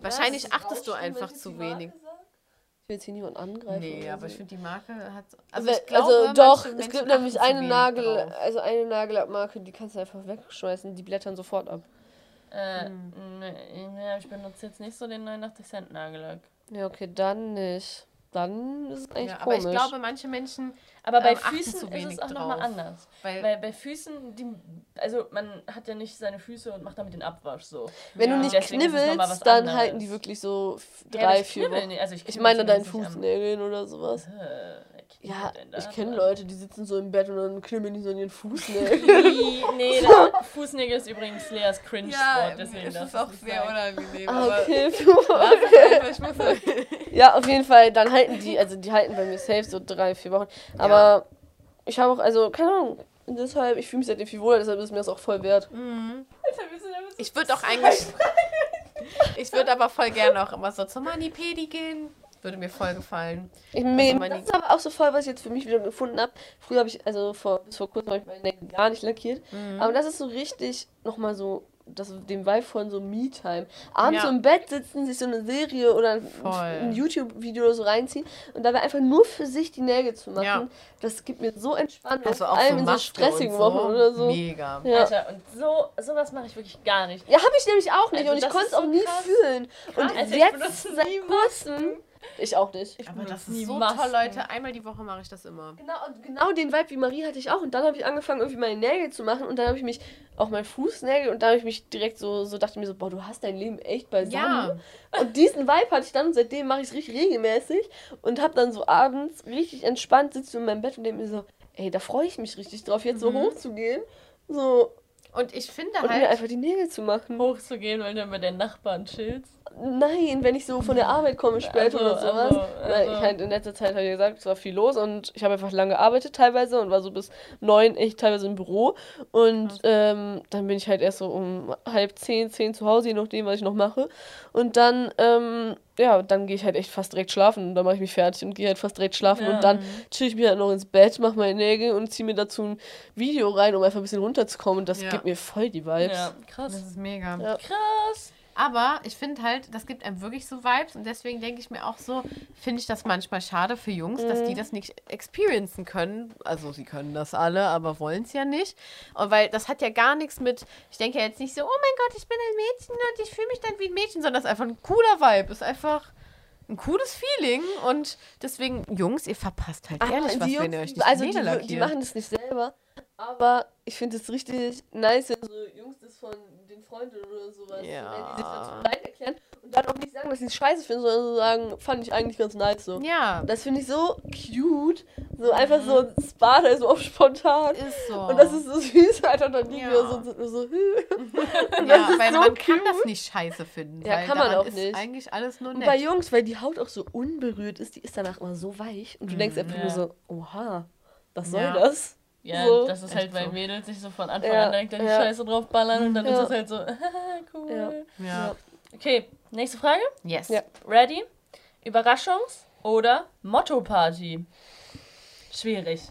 wahrscheinlich achtest du einfach ich zu wenig. Will jetzt hier niemanden angreifen. Nee, aber so. ich finde, die Marke hat. Also, ich glaube, also doch, es gibt nämlich eine Nagel, drauf. also eine Nagellackmarke, die kannst du einfach wegschmeißen, die blättern sofort ab. Äh, Hm. nee, nee, ich benutze jetzt nicht so den 89 Cent Nagellack. Ja, okay, dann nicht. Dann ist es eigentlich Ja, aber komisch. ich glaube, manche Menschen. Aber bei Ähm, Füßen zu ist es auch nochmal anders. Weil, Weil bei Füßen, die, also man hat ja nicht seine Füße und macht damit den Abwasch so. Wenn Ja. du nicht Deswegen knibbelst, dann anderes. halten die wirklich so Ja, aber drei, ich vier Wochen. nicht. Also ich, Ich meine deinen Fußnägeln oder sowas. Äh, Ja, denn ich kenne? Leute, die sitzen so im Bett und dann knibbeln die so an ihren Fußnägeln. [LAUGHS] Nee, nee, [LAUGHS] der Fußnägel ist übrigens Leas Cringe-Sport, deswegen es darf ist auch sehr unangenehm. Ah, aber okay. [LAUGHS] ich muss ja, auf jeden Fall, dann halten die, also die halten bei mir safe so drei, vier Wochen. Aber ich habe auch, also, keine Ahnung, deshalb, ich fühle mich seitdem viel wohler, deshalb ist mir das auch voll wert. Ich würde auch eigentlich. ich würde aber voll gerne auch immer so zur Manipedi gehen. Würde mir voll gefallen. Ich, meine- das ist aber auch so voll, was ich jetzt für mich wieder gefunden habe. Früher habe ich, also vor, bis vor kurzem habe ich meine Nägel gar nicht lackiert. Mhm. Aber das ist so richtig nochmal so, das dem Vibe von so Me-Time. Abends Ja. so im Bett sitzen, sich so eine Serie oder ein, Voll. ein YouTube-Video oder so reinziehen und dabei einfach nur für sich die Nägel zu machen. Ja. Das gibt mir so Entspannung. Also vor auch allem so in so stressigen und Wochen oder so. Mega. Ja. Alter, und so, sowas mache ich wirklich gar nicht. Ja, habe ich nämlich auch nicht Also und ich konnte es auch so nie krass. fühlen. Und Alter, ich jetzt seit kurzem. Ich auch nicht. Ich Aber das ist so Masken. toll, Leute. Einmal die Woche mache ich das immer. Genau, und genau den Vibe wie Marie hatte ich auch. Und dann habe ich angefangen, irgendwie meine Nägel zu machen. Und dann habe ich mich, auch mein Fußnägel, und dann habe ich mich direkt so, so dachte mir so, boah, du hast dein Leben echt beisammen. Und diesen Vibe hatte ich dann und seitdem mache ich es richtig regelmäßig. Und habe dann so abends richtig entspannt, sitze in meinem Bett und denke mir so, ey, da freue ich mich richtig drauf, jetzt so hochzugehen. So, Und ich finde Und mir halt, einfach die Nägel zu machen. Hochzugehen, weil du mit den Nachbarn chillst. Nein, wenn ich so von der Arbeit komme später Also, oder sowas. also, also. ich halt in letzter Zeit, habe ich gesagt, es war viel los und ich habe einfach lange gearbeitet teilweise und war so bis neun echt teilweise im Büro. Und ähm, dann bin ich halt erst so um halb zehn, zehn zu Hause, je nachdem, was ich noch mache. Und dann, ähm, ja, dann gehe ich halt echt fast direkt schlafen. Und dann mache ich mich fertig und gehe halt fast direkt schlafen. Ja. Und dann chill ich mir halt noch ins Bett, mache meine Nägel und ziehe mir dazu ein Video rein, um einfach ein bisschen runterzukommen. Und das Ja. gibt mir voll die Vibes. Ja, krass. das ist mega. Ja. Krass. Aber ich finde halt, das gibt einem wirklich so Vibes und deswegen denke ich mir auch so, finde ich das manchmal schade für Jungs, dass Mhm. die das nicht experiencen können. Also sie können das alle, aber wollen es ja nicht. Und weil das hat ja gar nichts mit, ich denke ja jetzt nicht so, oh mein Gott, ich bin ein Mädchen und ich fühle mich dann wie ein Mädchen, sondern das ist einfach ein cooler Vibe. Ist einfach ein cooles Feeling und deswegen, Jungs, ihr verpasst halt Aber ehrlich was, die wenn ihr Jungs, euch nicht also die die, machen das nicht selber, aber ich finde es richtig nice, wenn so Jungs das von den Freunden oder sowas, Ja. wenn die sich dazu bereit erklären und dann auch nicht sagen, dass sie es scheiße finden, sondern so sagen, fand ich eigentlich ganz nice so. Ja, Das finde ich so cute, so einfach so ein Sparta, so auf spontan. ist so. Und das ist so süß, Alter, und dann liegen Ja. wir so, so, so [LAUGHS] Und ja, ist weil so man kann cute. das nicht scheiße finden. Ja, kann man auch ist nicht. eigentlich alles nur Und nett. bei Jungs, weil die Haut auch so unberührt ist, die ist danach immer so weich und du denkst einfach ja. nur so, oha, was soll Ja. das? Ja, So. das ist halt, weil so. Mädels sich so von Anfang Ja, an direkt in die ja. Scheiße draufballern und dann ist Ja. es halt so, [LAUGHS] cool. Ja. ja. Okay, nächste Frage. Yes. Ja. Ready? Überraschungs- oder Motto-Party? Schwierig.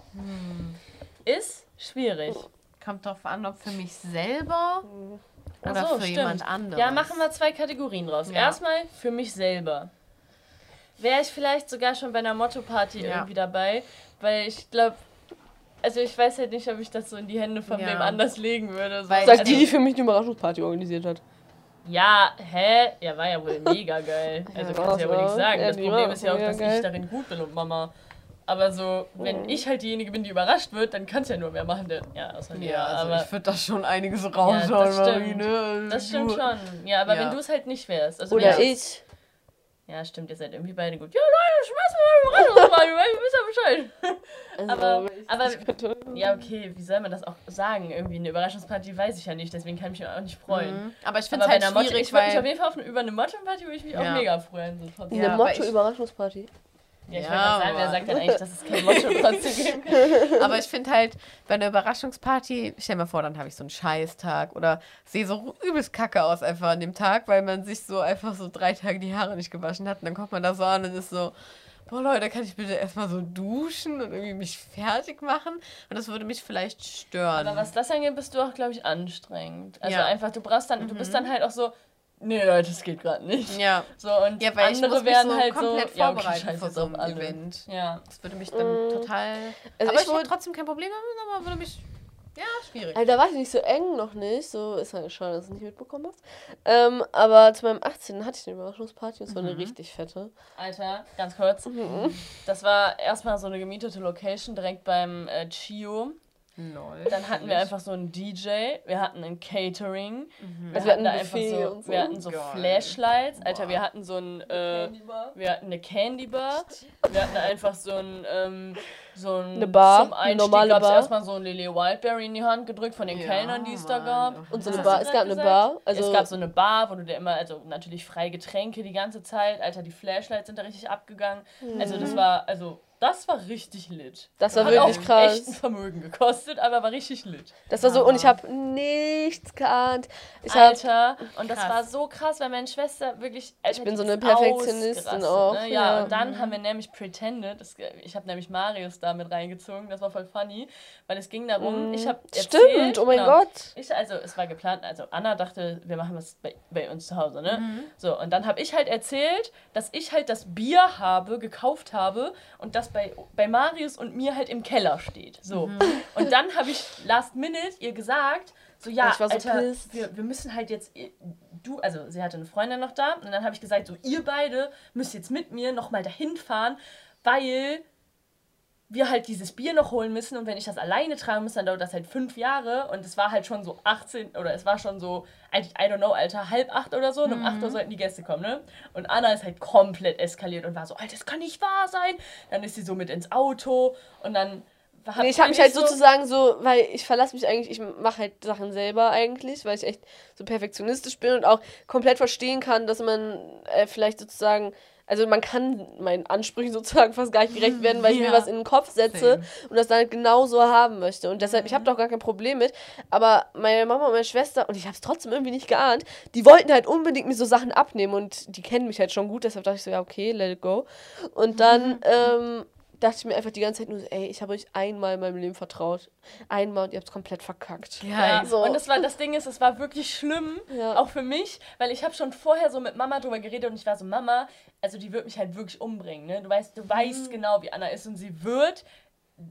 Ist schwierig. Kommt drauf an, ob für mich selber Ach oder so, für stimmt. jemand anderes. Ja, machen wir zwei Kategorien raus. Ja. Erstmal für mich selber. Wäre ich vielleicht sogar schon bei einer Motto-Party Ja. irgendwie dabei, weil ich glaube, also ich weiß halt nicht, ob ich das so in die Hände von Ja. wem anders legen würde. So. Weil- Sagt also, die, die für mich eine Überraschungsparty organisiert hat. Ja, hä? Ja, war ja wohl mega geil. [LAUGHS] Also Ja, kannst du ja wohl nicht sagen. Ja, Das die Problem war ist ja auch, dass geil. ich darin gut bin und Mama. Aber so, wenn ich halt diejenige bin, die überrascht wird, dann kann es ja nur wer machen, der. Ja, außer mir. Ja, also aber ich würde da schon einiges Ja, raushauen, das stimmt. Marine. das stimmt schon. Ja, aber Ja. wenn du es halt nicht wärst. Also Oder ich. Ja, stimmt, ihr seid irgendwie beide gut. Ja, Leute, schmeiß mal eine Überraschungsparty, weil ihr wisst ja Bescheid. Also, Aber- aber-. Ja, okay, wie soll man das auch sagen? Irgendwie eine Überraschungsparty weiß ich ja nicht, deswegen kann ich mich auch nicht freuen. Mhm. Aber ich finde es halt einer Motto, schwierig, ich würde mich auf jeden Fall auf eine, über eine Motto-Party würde ich mich auch Ja. mega freuen. So. Ja, Eine Motto-Überraschungsparty. Ja, ich Ja, wollte sagen, wer aber- sagt denn eigentlich, dass es kein [LAUGHS] trotzdem geben kann? Aber ich finde halt, bei einer Überraschungsparty, stell mir vor, dann habe ich so einen Scheißtag oder sehe so übelst kacke aus einfach an dem Tag, weil man sich so einfach so drei Tage die Haare nicht gewaschen hat. Und dann kommt man da so an und ist so, boah Leute, kann ich bitte erstmal so duschen und irgendwie mich fertig machen? Und das würde mich vielleicht stören. Aber was das angeht, bist du auch, glaube ich, anstrengend. Also Ja. einfach, du brauchst dann, du bist dann halt auch so, nee Leute, das geht gerade nicht. ja. So, und Ja, weil ich andere muss mich werden so halt komplett so, ja, okay, jetzt so alle. Event. Ja. Das würde mich dann total... Also aber ich ich würde trotzdem kein Problem haben, aber würde mich... Ja, schwierig. Also da war ich nicht so eng noch nicht, so ist halt schade, dass du es nicht mitbekommen hast. Ähm, aber zu meinem 18. hatte ich eine Überraschungsparty und es war eine richtig fette. Alter, ganz kurz. Mhm. Das war erstmal so eine gemietete Location direkt beim äh, Chio. Lol. Dann hatten wir einfach so einen DJ, wir hatten ein Catering, wir, Also wir hatten hatten einfach so, so. wir hatten so Geil. Flashlights, Alter, wir hatten so ein, äh, wir hatten eine Candy Bar, wir hatten einfach so ein, ähm, so ein Eine Bar, zum eine Einstieg normale gab's Bar. erstmal so ein Lily Wildberry in die Hand gedrückt von den Ja, Kellnern, die es da gab. Und so eine Bar, es gab eine gesagt? Bar. Also es gab so eine Bar, wo du dir immer, also natürlich freie Getränke die ganze Zeit, Alter, die Flashlights sind da richtig abgegangen. Also das war, also das war richtig lit. Das war Hat wirklich auch krass. echt ein Vermögen gekostet, aber war richtig lit. das war so, und ich habe nichts geahnt. Ich habe Alter, und das Krass. war so krass, weil meine Schwester wirklich. Alter, Ich bin so eine ist Perfektionistin ausgerastet, auch, Ne? Ja, ja. und dann haben wir nämlich Pretended. Das, ich habe nämlich Marius da mit reingezogen. Das war voll funny, weil es ging darum, ich habe Stimmt, oh mein Gott. Ich, also, es war geplant, also Anna dachte, wir machen das bei, bei uns zu Hause, ne? So, und dann habe ich halt erzählt, dass ich halt das Bier habe, gekauft habe und das bei, bei Marius und mir halt im Keller steht. So. Und dann habe ich last minute ihr gesagt, so, ja, Ich war so Alter, pissed. wir, wir müssen halt jetzt, du, also sie hatte eine Freundin noch da und dann habe ich gesagt, so, ihr beide müsst jetzt mit mir nochmal dahin fahren, weil wir halt dieses Bier noch holen müssen und wenn ich das alleine tragen muss, dann dauert das halt fünf Jahre und es war halt schon so 18 oder es war schon so, I, I don't know, Alter, halb acht oder so und um acht Uhr sollten die Gäste kommen, ne? Und Anna ist halt komplett eskaliert und war so, Alter, das kann nicht wahr sein. Dann ist sie so mit ins Auto und dann hab Nee, ich habe mich halt eigentlich so- sozusagen so, weil ich verlasse mich eigentlich, ich mache halt Sachen selber eigentlich, weil ich echt so perfektionistisch bin und auch komplett verstehen kann, dass man äh, vielleicht sozusagen, also man kann meinen Ansprüchen [LAUGHS] sozusagen fast gar nicht gerecht werden, weil ich mir was in den Kopf setze Same. und das dann halt genau so haben möchte. Und deshalb, ich habe da auch gar kein Problem mit, aber meine Mama und meine Schwester, und ich habe es trotzdem irgendwie nicht geahnt, die wollten halt unbedingt mir so Sachen abnehmen und die kennen mich halt schon gut, deshalb dachte ich so, ja, okay, let it go. Und dann, ähm, dachte ich mir einfach die ganze Zeit nur, so, ey, ich habe euch einmal in meinem Leben vertraut. Einmal und ihr habt es komplett verkackt. Ja, so. und das war das Ding ist, es war wirklich schlimm, Ja. auch für mich, weil ich habe schon vorher so mit Mama drüber geredet und ich war so Mama, also die wird mich halt wirklich umbringen, ne? Du weißt, du weißt Mhm. genau, wie Anna ist und sie wird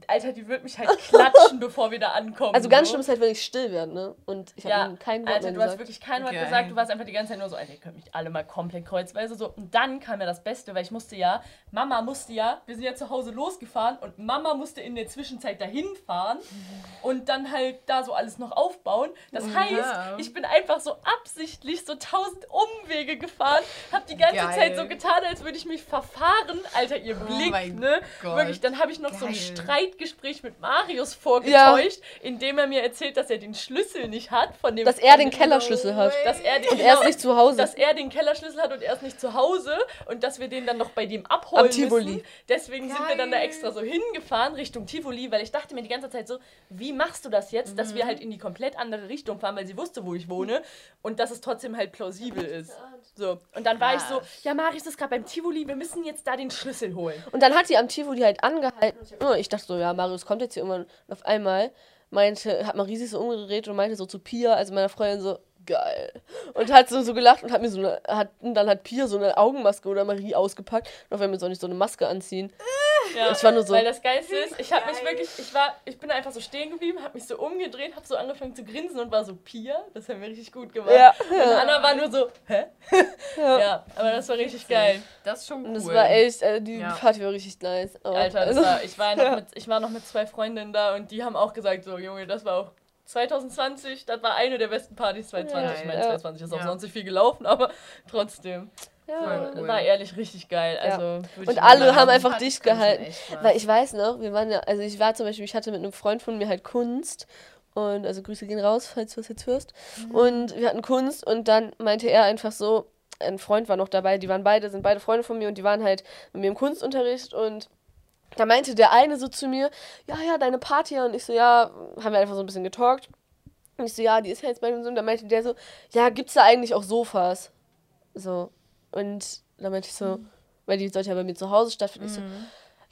Alter, die wird mich halt klatschen, [LAUGHS] bevor wir da ankommen. Also ganz so. schlimm ist halt, wenn ich still werde, ne? Und ich habe Ja, ihnen kein Wort Alter, mehr du hast gesagt. wirklich kein Wort Geil. gesagt, du warst einfach die ganze Zeit nur so, Alter, ihr könnt mich alle mal komplett kreuzweise so. Und dann kam ja das Beste, weil ich musste ja, Mama musste ja, wir sind ja zu Hause losgefahren und Mama musste in der Zwischenzeit dahin fahren und dann halt da so alles noch aufbauen. Das heißt, Ja. ich bin einfach so absichtlich so tausend Umwege gefahren, hab die ganze Geil. Zeit so getan, als würde ich mich verfahren. Alter, ihr Blick, Oh mein ne? Gott. Wirklich, dann habe ich noch so ein Geil. Streitgespräch mit Marius vorgetäuscht, indem er mir erzählt, dass er den Schlüssel nicht hat von dem Dass er den Kellerschlüssel hat. dass er den, Und er ist nicht [LAUGHS] zu Hause. dass er den Kellerschlüssel hat und er ist nicht zu Hause und dass wir den dann noch bei dem abholen Am Tivoli. müssen. Deswegen sind wir dann da Geil. extra so hingefahren Richtung Tivoli, weil ich dachte mir die ganze Zeit so, wie machst du das jetzt, dass Mhm. wir halt in die komplett andere Richtung fahren, weil sie wusste, wo ich wohne und dass es trotzdem halt plausibel ist. So und dann war ich so, ja Marius ist gerade beim Tivoli, wir müssen jetzt da den Schlüssel holen. Und dann hat die am Tivoli halt angehalten. Und ich, ich dachte so, ja, Marius kommt jetzt hier irgendwann. Und auf einmal meinte, hat Marisi so umgedreht und meinte so zu Pia, also meiner Freundin so, geil. Und hat so, so gelacht und hat mir so eine, hat, und dann hat Pia so eine Augenmaske oder Marie ausgepackt. Und auf einmal soll ich so eine Maske anziehen. Ja, Ich war nur so- Weil das Geilste ist, ich habe mich wirklich, ich war, ich bin einfach so stehen geblieben, habe mich so umgedreht, habe so angefangen zu grinsen und war so Pia, das haben wir richtig gut gemacht. Ja. Und Anna war nur so, hä? [LAUGHS] Ja, aber das war richtig geil. Das ist schon cool. Und das war echt, äh, die Ja. Party war richtig nice. Aber, Alter, das also- war, ich, war noch [LAUGHS] mit, ich war noch mit zwei Freundinnen da und die haben auch gesagt, so Junge, das war auch 2020, das war eine der besten Partys 2020. ich meine, Ja. 2020 ist auch Ja. sonst nicht viel gelaufen, aber trotzdem. ja. Cool. War ehrlich richtig geil. Ja. Also, Und alle haben einfach dicht gehalten. Weil ich weiß noch, wir waren ja, also ich war zum Beispiel, ich hatte mit einem Freund von mir halt Kunst. Und also Grüße gehen raus, falls du das jetzt hörst. Und wir hatten Kunst und dann meinte er einfach so, ein Freund war noch dabei, die waren beide, sind beide Freunde von mir und die waren halt mit mir im Kunstunterricht und da meinte der eine so zu mir, ja, ja, deine Party und ich so, ja, haben wir einfach so ein bisschen getalkt. Und ich so, ja, die ist ja jetzt bei mir so. Und dann meinte der so, ja, gibt's da eigentlich auch Sofas? So. Und dann meinte ich so, weil die sollte ja bei mir zu Hause stattfinden. Ich so,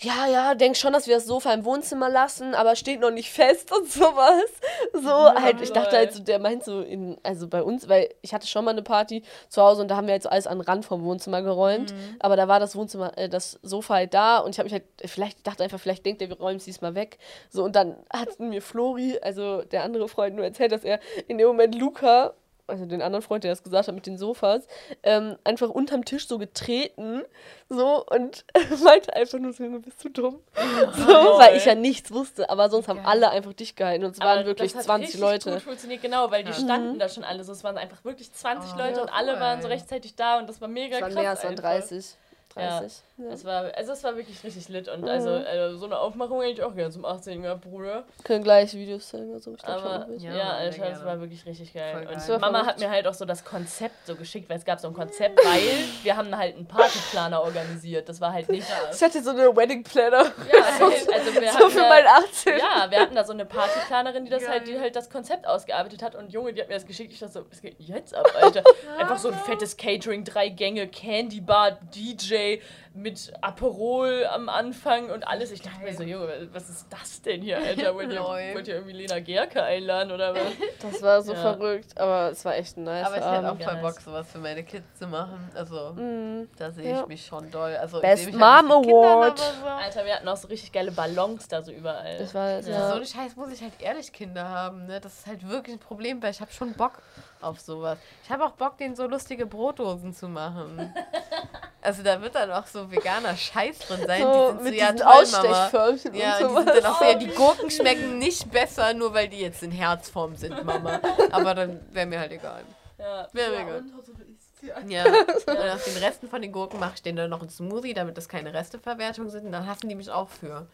ja, ja, denk schon, dass wir das Sofa im Wohnzimmer lassen, aber steht noch nicht fest und [LAUGHS] sowas. So, halt, ich dachte halt so, der meint so in, also bei uns, weil ich hatte schon mal eine Party zu Hause und da haben wir jetzt so alles an den Rand vom Wohnzimmer geräumt, aber da war das Wohnzimmer, äh, das Sofa halt da und ich habe mich halt, vielleicht ich dachte einfach, vielleicht denkt er, wir räumen es diesmal weg. So, und dann hat mir Flori, also der andere Freund, nur erzählt, dass er in dem Moment Luca also den anderen Freund, der das gesagt hat mit den Sofas, ähm, einfach unterm Tisch so getreten, so und [LAUGHS] meinte einfach nur so, Junge, bist du dumm? So, weil ich ja nichts wusste, aber sonst haben alle einfach dicht gehalten und es Aber waren wirklich das hat 20 richtig Leute. gut funktioniert, genau, weil die Ja. standen da schon alle so. Es waren einfach wirklich 20 Oh, Leute ja, und alle cool. waren so rechtzeitig da und das war mega Es waren krass. mehr, es waren einfach. 30. 30. Ja. Es war, also es war wirklich richtig lit und Mhm. also, also so eine Aufmachung hätte ich auch gerne zum 18. gehabt, Bruder. Können gleich Videos zeigen, also ich glaub schon, Aber noch ja. Ja, Alter, es war wirklich richtig geil. Geil. Und Mama verrückt. hat mir halt auch so das Konzept so geschickt, weil es gab so ein Konzept, weil wir haben halt einen Partyplaner organisiert. Das war halt nicht. Ich hatte so eine Wedding Planner. Ja, [LAUGHS] also, also wir So hatten für da- mein 18. Ja, wir hatten da so eine Partyplanerin, die das halt, die Geil. halt das Konzept ausgearbeitet hat und Junge, die hat mir das geschickt. Ich dachte so, was geht jetzt ab, Alter? Einfach so ein fettes Catering, drei Gänge, Candy Bar, DJ they mit Aperol am Anfang und alles. Ich dachte mir so, Junge, was ist das denn hier, Alter? Wollt ihr, wollt ihr irgendwie Lena Gerke einladen oder was? [LAUGHS] Das war so Ja. verrückt, aber es war echt ein nice Aber ich hätte auch Abend. voll. Bock, sowas für meine Kids zu machen. Also, Mhm. da sehe Ja. ich mich schon doll. Also, Best ich sehe mich halt Mom Kindern, Award. so. Alter, wir hatten auch so richtig geile Ballons da so überall. Das war, Ja. So ja. eine Scheiß muss ich halt ehrlich Kinder haben, ne? Das ist halt wirklich ein Problem, weil ich habe schon Bock auf sowas. Ich habe auch Bock, denen so lustige Brotdosen zu machen. [LAUGHS] Also da wird dann auch so veganer Scheiß drin sein. So die sind mit so, ja diesen. Ausstechförmchen Ja, und und die sind dann auch so, ja, die Gurken schmecken nicht besser, nur weil die jetzt in Herzform sind, Mama. Aber dann wäre mir halt egal. Ja. Wäre mir egal. Ja. Und aus den Resten von den Gurken mache ich denen dann noch einen Smoothie, damit das keine Resteverwertung sind. Und dann hassen die mich auch für.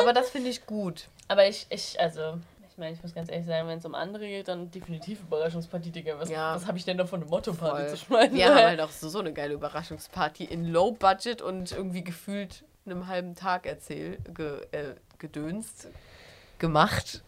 Aber das finde ich gut. Aber ich, ich, also, ich meine, ich muss ganz ehrlich sagen, wenn es um andere geht, dann definitiv Überraschungsparty, Digga. Was, Ja. was habe ich denn da von eine Motto-Party zu schmeißen? Wir haben [LAUGHS] halt auch so, so eine geile Überraschungsparty in Low Budget und irgendwie gefühlt einem halben Tag erzähl, ge, äh, gedönst gemacht.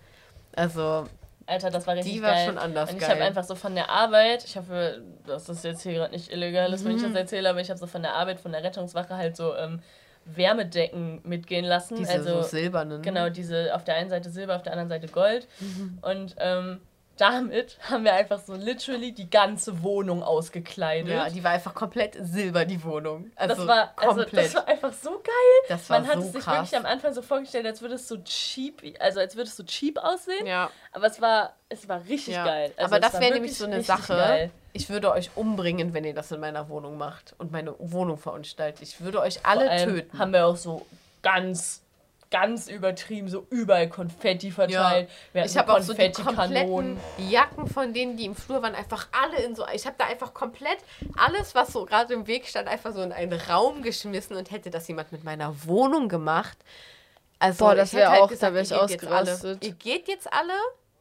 Also, Alter, das war richtig Die war geil. schon anders Und ich habe einfach so von der Arbeit, ich hoffe, dass das jetzt hier gerade nicht illegal ist, wenn Mhm. ich das erzähle, aber ich habe so von der Arbeit, von der Rettungswache halt so ähm, Wärmedecken mitgehen lassen. diese also so silbernen. genau, diese auf der einen Seite Silber, auf der anderen Seite Gold. Mhm. Und ähm, damit haben wir einfach so literally die ganze Wohnung ausgekleidet. Ja, die war einfach komplett silber, die Wohnung. Also das war, also, komplett. das war einfach so geil. das war Man hat so es sich krass. wirklich am Anfang so vorgestellt, als würde es so cheap, also als würde es so cheap aussehen. ja. Aber es war, es war richtig Ja. geil. Also Aber das wäre nämlich so eine Sache. geil. Ich würde euch umbringen, wenn ihr das in meiner Wohnung macht und meine Wohnung verunstaltet. Ich würde euch alle töten. Haben wir auch so ganz, ganz übertrieben, so überall Konfetti verteilt. Hatten Ich habe auch so die Konfettikanonen. kompletten Jacken von denen, die im Flur waren, einfach alle in so. Ich habe da einfach komplett alles, was so gerade im Weg stand, einfach so in einen Raum geschmissen und hätte das jemand mit meiner Wohnung gemacht. Also, Boah, das ich hätte wär halt auch- gesagt, da wär ich ihr geht jetzt alle. ausgerastet. Ihr geht jetzt alle,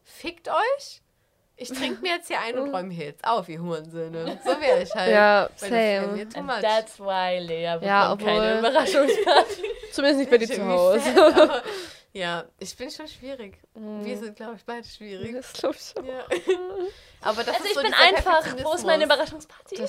fickt euch. Ich trinke mir jetzt hier ein und räume hier jetzt auf, ihr Hurensöhne. So wäre ich halt. Ja, same. And much. that's why Lea bekommt Ja, keine obwohl- Überraschungsparty. [LAUGHS] Zumindest nicht bei dir zu Hause. fett, [LAUGHS] Ja, ich bin schon schwierig. Mhm. Wir sind, glaube ich, beide schwierig. Das glaub ich schon. Ja. [LAUGHS] Aber das Also ist ich so bin einfach, wo ist meine. Überraschungsparty?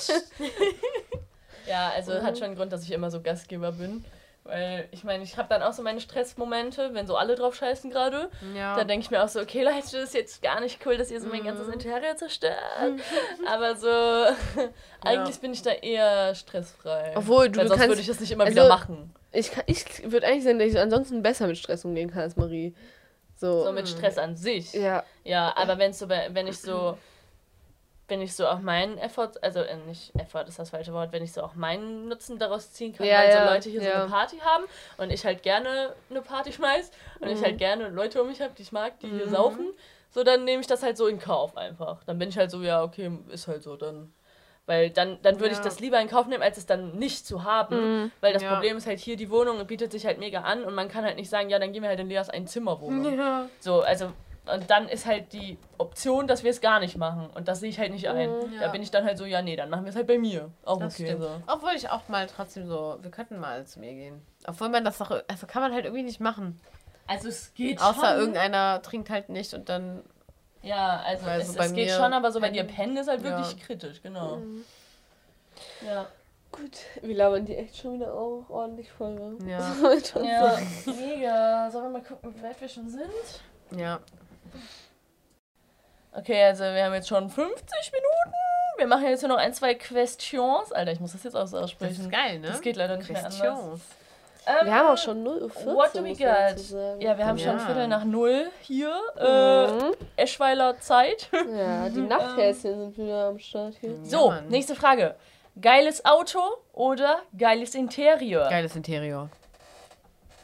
Ja, also Mhm. hat schon einen Grund, dass ich immer so Gastgeber bin. Weil ich meine, ich habe dann auch so meine Stressmomente, wenn so alle drauf scheißen gerade. Ja. Da denke ich mir auch so, okay Leute, das ist jetzt gar nicht cool, dass ihr so mein Mhm. ganzes Interieur zerstört. [LAUGHS] Aber so, [LAUGHS] eigentlich bin ich da eher stressfrei. Obwohl, du- Weil du sonst würde ich das nicht immer also- wieder machen. ich kann- ich würde eigentlich sagen, dass ich ansonsten besser mit Stress umgehen kann als Marie. So. So mit Stress an sich. ja. Ja, aber wenn's so, wenn ich so, [CLEARS THROAT] wenn ich so auch meinen Effort, also äh, nicht Effort ist das falsche Wort, wenn ich so auch meinen Nutzen daraus ziehen kann, Ja, weil so ja, Leute hier so ja. eine Party haben und ich halt gerne eine Party schmeiß und ich Mhm. halt gerne Leute um mich habe, die ich mag, die hier saufen, so dann nehme ich das halt so in Kauf einfach. Dann bin ich halt so, ja, okay, ist halt so, dann. Weil dann, dann würde ich das lieber in Kauf nehmen, als es dann nicht zu haben. Mhm. Weil das. Problem ist halt hier, die Wohnung bietet sich halt mega an und man kann halt nicht sagen, ja, dann gehen wir halt in Leas Einzimmerwohnung. Ja. So, also, und dann ist halt die Option, dass wir es gar nicht machen. Und das sehe ich halt nicht ein. Mhm. Da Ja. bin ich dann halt so, ja, nee, dann machen wir es halt bei mir. Auch Das okay. stimmt. So. Obwohl ich auch mal trotzdem so, wir könnten mal zu mir gehen. Obwohl man das doch, also kann man halt irgendwie nicht machen. Also es geht Außer schon. irgendeiner trinkt halt nicht und dann. Ja, also Weil es, so bei es geht mir schon, aber so bei pennen- dir pennen ist halt Ja. wirklich kritisch, genau. Mhm. Ja. Gut, wir labern die echt schon wieder auch ordentlich voll. ne? Ja. [LAUGHS] ja, mega. Sollen wir mal gucken, wie weit wir schon sind? Ja. Okay, also wir haben jetzt schon 50 Minuten. Wir machen jetzt nur noch ein, zwei Questions. Alter, ich muss das jetzt auch so Das aussprechen. ist geil, ne? Das geht leider nicht mehr anders. Questions. Ähm, Wir haben auch schon 0 Uhr 14, What do we got? Ja, wir haben schon Ja. Viertel nach null hier. Äh, Mhm. Eschweiler Zeit. [LAUGHS] Ja, die Nachthäschen sind wieder am Start hier. So, nächste Frage. Geiles Auto oder geiles Interieur? Geiles Interieur.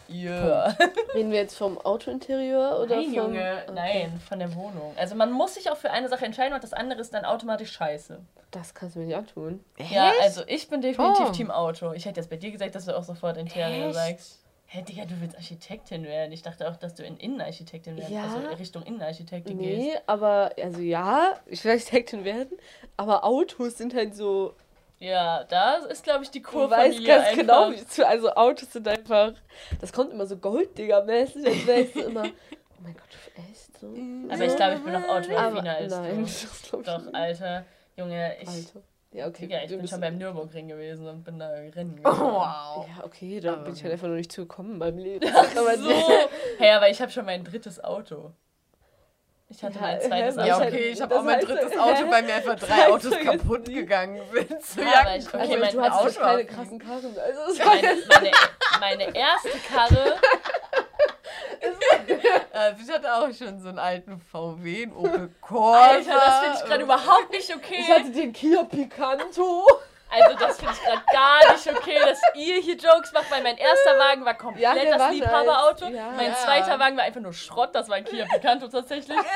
Yeah. [LAUGHS] Reden wir jetzt vom Autointerieur oder Nein, vom... Junge, Okay. nein, von der Wohnung. Also man muss sich auch für eine Sache entscheiden und das andere ist dann automatisch scheiße. Das kannst du mir nicht antun. Ja, also ich bin definitiv Oh. Team Auto. Ich hätte jetzt bei dir gesagt, dass du auch sofort Interieur Echt? sagst. Hä, Digga, du willst Architektin werden. Ich dachte auch, dass du in Innenarchitektin werden, Ja. also in Richtung Innenarchitektin gehst. Nee, aber, also ja, ich [LAUGHS] will Architektin werden, aber Autos sind halt so, Ja, da ist, glaube ich, die du Kurfamilie weißt ganz einfach. genau, wie zu, also Autos sind einfach, das kommt immer so Golddigger-mäßig, als wärst du immer, oh mein Gott, du echt so? Aber ich glaube, ich bin noch autoaffiner als nein, du. das Doch, nicht. Alter. Junge, ich, Alter. Ja, okay. Digga, ich du bin schon beim Nürburgring gewesen und bin da rennen Oh, gefahren. wow. Ja, okay, da bin ich halt einfach noch nicht zugekommen meinem Leben. Aber so. Hey, aber ich habe schon mein drittes Auto. Ich hatte Ja, mein [LAUGHS] zweites Ja, Auto. heißt- okay, ich habe auch mein drittes? Auto, weil mir einfach drei [LAUGHS] Autos kaputt gegangen sind. Zu Ja, aber ich- okay, Also, mein du jetzt keine krassen Karren. Also, das war Meine, meine, meine erste Karre. Äh, [LAUGHS] ich hatte auch schon so einen alten VW, einen Opel Corsa. Alter, das finde ich gerade überhaupt nicht okay. Ich hatte den Kia Picanto. Also, das finde ich gerade gar nicht okay, dass ihr hier Jokes macht, weil mein erster Wagen war komplett [LAUGHS] Ja, das Liebhaberauto. Ja. mein Ja. zweiter Wagen war einfach nur Schrott, das war ein Kia Picanto tatsächlich. [LAUGHS]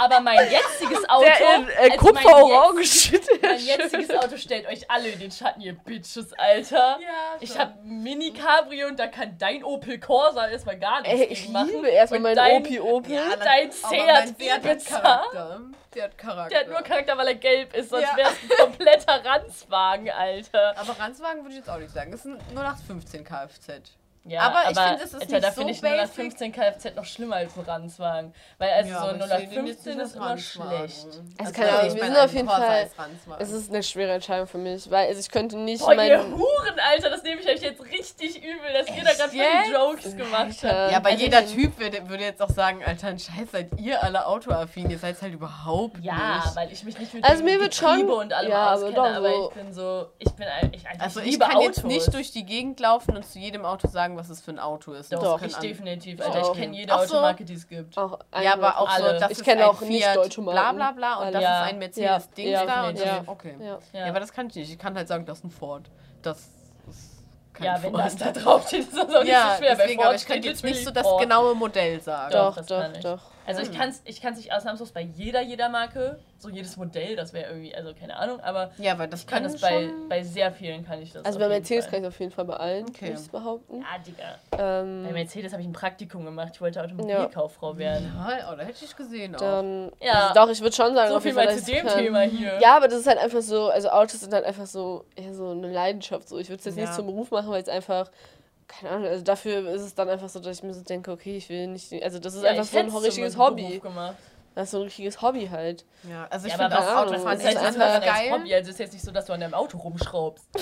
Aber mein jetziges Auto. Der in äh, also mein Kupfer-Orange. jetzt- Mein jetziges Auto stellt euch alle in den Schatten, ihr Bitches, Alter. Ja, ich schon. hab ein Mini Cabrio und da kann dein Opel Corsa erstmal gar nichts Ey, ich gegen machen. liebe erstmal meinen dein- Opi Opel. Ja, Dein Seat Ibiza. Charakter. Der hat Charakter. Der hat nur Charakter, weil er gelb ist, sonst Ja. wär's ein kompletter Ranzwagen, Alter. Aber Ranzwagen würde ich jetzt auch nicht sagen. Das ist ein 0815 Kfz. Ja, Aber ich finde, es ist Alter, nicht da so finde ich basic. 015 Kfz noch schlimmer als ein Ranzwagen. Weil also Ja, so aber ein ich sehe den jetzt 015 nicht ist als immer schlecht. Also, Also keine Ahnung, ich wir meine, sind auf jeden Fall. als Ranzwagen. Es ist eine schwere Entscheidung für mich, weil also ich könnte nicht Boah, ihr. Huren, Alter, das nehme ich euch jetzt richtig übel, dass ihr da gerade die Jokes gemacht habt. Ja, aber Also jeder Typ würde, würde jetzt auch sagen, Alter, ein Scheiß, seid ihr alle autoaffin, ihr seid halt überhaupt Ja, nicht. weil ich mich nicht mit Also mir wird schon- und allem ja, aber auskenne, doch aber, so- ich bin so, ich bin ein- ich, ich Also ich liebe kann jetzt nicht durch die Gegend laufen und zu jedem Auto sagen, was es für ein Auto ist. Doch, Das ich definitiv, Doch. Alter, ich kenne jede so. Automarke, die es gibt. Auch Ja, aber auch Alle. so, das Ich kenne auch nicht Fiat deutsche Marken. bla bla bla und das Ja. ist ein Mercedes Dings Ja, da und das ist, okay. Ja. Ja. aber das kann ich nicht. Ich kann halt sagen, das ist ein Ford. Das ist kein Ja, wenn Ford. das da drauf steht, ist das auch nicht ja, so schwer. deswegen, aber ich kann jetzt nicht so das genaue Modell sagen. Doch, Doch, das doch, doch. Also ich kann es ich kann's nicht ausnahmslos bei jeder, jeder Marke, so jedes Modell, das wäre irgendwie, also keine Ahnung, aber Ja, weil das ich kann kann es bei, bei sehr vielen kann ich das Also bei Mercedes Fall. kann ich auf jeden Fall bei allen, Okay. würde ich behaupten. Ja, Digga. Ähm, Bei Mercedes habe ich ein Praktikum gemacht, ich wollte Automobilkauffrau werden. Ja, oh, da hätte ich gesehen auch. dann, Ja. also doch, ich würde schon sagen, So auf viel jeden Fall, mal zu dem kann. Thema hier. Ja, aber das ist halt einfach so, also Autos sind halt einfach so, eher so eine Leidenschaft. So. Ich würde es jetzt Ja. nicht zum Beruf machen, weil es einfach, keine Ahnung, also dafür ist es dann einfach so, dass ich mir so denke, okay, ich will nicht, also das ist Ja, einfach so ein richtiges Beruf Hobby. Gemacht. Das ist so ein richtiges Hobby halt. Ja, also ich Ja, finde auch Autofahren das Das ist das einfach geil. Hobby, also ist jetzt nicht so, dass du an deinem Auto rumschraubst. [LAUGHS]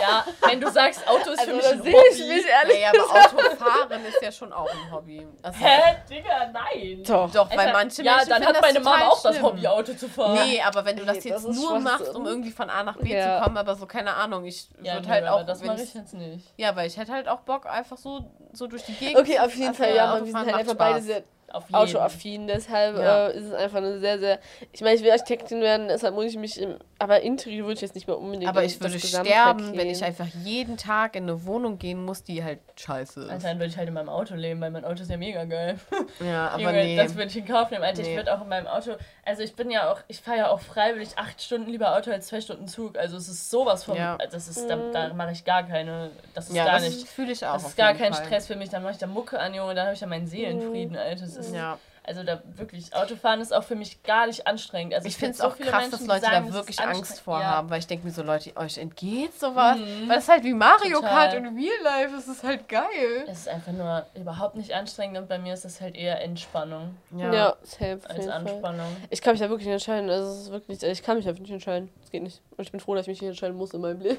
ja, wenn du sagst, Auto ist für mich ein sehe Hobby. ich mich ehrlich. Ja, aber Autofahren ist ja schon auch ein Hobby. Also, Hä, Digga, nein. Doch. Doch, weil manche ja, Menschen dann finden hat meine das Mama auch das schlimm. Hobby, Auto zu fahren. Nee, aber wenn du das jetzt das nur machst, um irgendwie von A nach B Ja. zu kommen, aber so, keine Ahnung, ich ja, würde nee, halt auch, das wenn mache ich, jetzt nicht. ja, weil ich hätte halt auch Bock, einfach so, so durch die Gegend Okay, auf jeden also, Fall, ja, aber wir sind halt einfach beide sehr. Autoaffin, deshalb Ja. äh, ist es einfach eine sehr, sehr. Ich meine, ich will Architektin werden, deshalb muss ich mich im. Aber Interieur würde ich jetzt nicht mehr unbedingt. Aber ich würde sterben, wenn ich einfach jeden Tag in eine Wohnung gehen muss, die halt scheiße ist. Also dann würde ich halt in meinem Auto leben, weil mein Auto ist ja mega geil. [LAUGHS] ja, aber Junge, nee. das würde ich in Kauf nehmen. Alter, ich Nee. würde auch in meinem Auto, also ich bin ja auch, ich fahre ja auch freiwillig acht Stunden lieber Auto als zwei Stunden Zug. Also es ist sowas von, Ja. das ist, da, da mache ich gar keine, das ist ja, gar das nicht, fühle ich auch. das ist gar kein Fall. Stress für mich. Dann mache ich da Mucke an, Junge, da habe ich ja meinen Seelenfrieden, Mhm. Alter. Ist, Ja. also da wirklich, Autofahren ist auch für mich gar nicht anstrengend. Also Ich find finde es so auch krass, Menschen, dass Leute sagen, da es wirklich Angst vor Ja. haben, weil ich denke mir so, Leute, euch entgeht sowas. Mhm. Weil es ist halt wie Mario Total. Kart in Real Life, es ist halt geil. Es ist einfach nur überhaupt nicht anstrengend und bei mir ist das halt eher Entspannung Ja, safe. auf als Fall. Anspannung. Ich kann mich da wirklich nicht entscheiden. Also es ist wirklich, ich kann mich einfach nicht entscheiden. Es geht nicht. Und ich bin froh, dass ich mich nicht entscheiden muss in meinem Leben.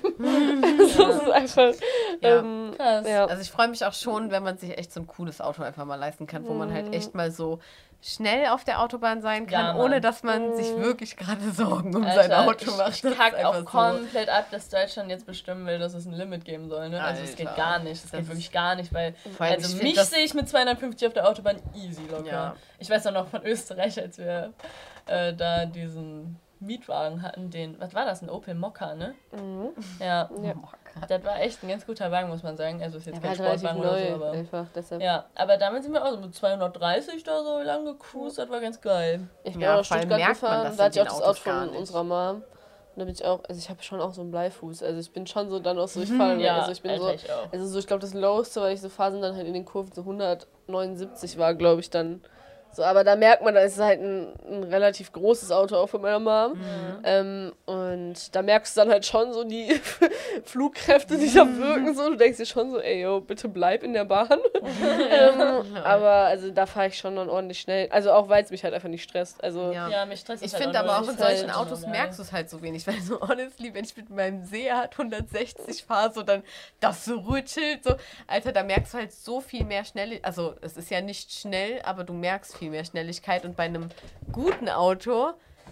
Also [LAUGHS] [LAUGHS] das ist einfach. Ja. Ähm, Krass. ja. Also ich freue mich auch schon, wenn man sich echt so ein cooles Auto einfach mal leisten kann, wo man Mhm. halt echt mal so schnell auf der Autobahn sein kann, Ja, ohne dass man sich wirklich gerade [LAUGHS] Sorgen um Alter, sein Auto ich, macht. Ich kack einfach auch so. komplett ab, dass Deutschland jetzt bestimmen will, dass es ein Limit geben soll. Ne? Also es geht gar nicht. Es Das geht ist- wirklich gar nicht, weil also ich mich sehe ich mit 250 auf der Autobahn easy locker. Ja. Ich weiß auch noch von Österreich, als wir äh, da diesen Mietwagen hatten, den, was war das, ein Opel Mokka, ne? Mhm. Ja, Ja. Das war echt ein ganz guter Wagen, muss man sagen. Also ist jetzt Der kein halt Sportwagen oder neu. so, aber... einfach. Deshalb. Ja, aber damit sind wir auch so mit 230 da so lang gecruised, das war ganz geil. Ich bin Ja, auch nach Stuttgart man gefahren. das Da hatte ich auch das Auto von nicht. unserer Mom. Und da bin ich auch, also ich habe schon auch so einen Bleifuß. Also ich bin schon so dann auch so, ich fahre Mhm. Ja, also ich bin so, ich auch. also so, ich glaube das Loweste, weil ich so Phasen dann halt in den Kurven so 179 war, glaube ich dann. So, aber da merkt man, da ist es halt ein, ein relativ großes Auto auch von meiner Mom. Mhm. Ähm, und da merkst du dann halt schon so die [LAUGHS] Flugkräfte, die da wirken. So. Du denkst dir schon so, ey, yo, bitte bleib in der Bahn. [LAUGHS] ähm, aber also da fahre ich schon dann ordentlich schnell. Also auch, weil es mich halt einfach nicht stresst. Also Ja. Ja, mich stresst Ich halt finde aber auch in halt solchen einfach Autos merkst du es halt so wenig, weil so honestly, wenn ich mit meinem Seat 160 fahre, so dann das so rüttelt, so, Alter, da merkst du halt so viel mehr Schnelligkeit, also es ist ja nicht schnell, aber du merkst viel mehr Schnelligkeit und bei einem guten Auto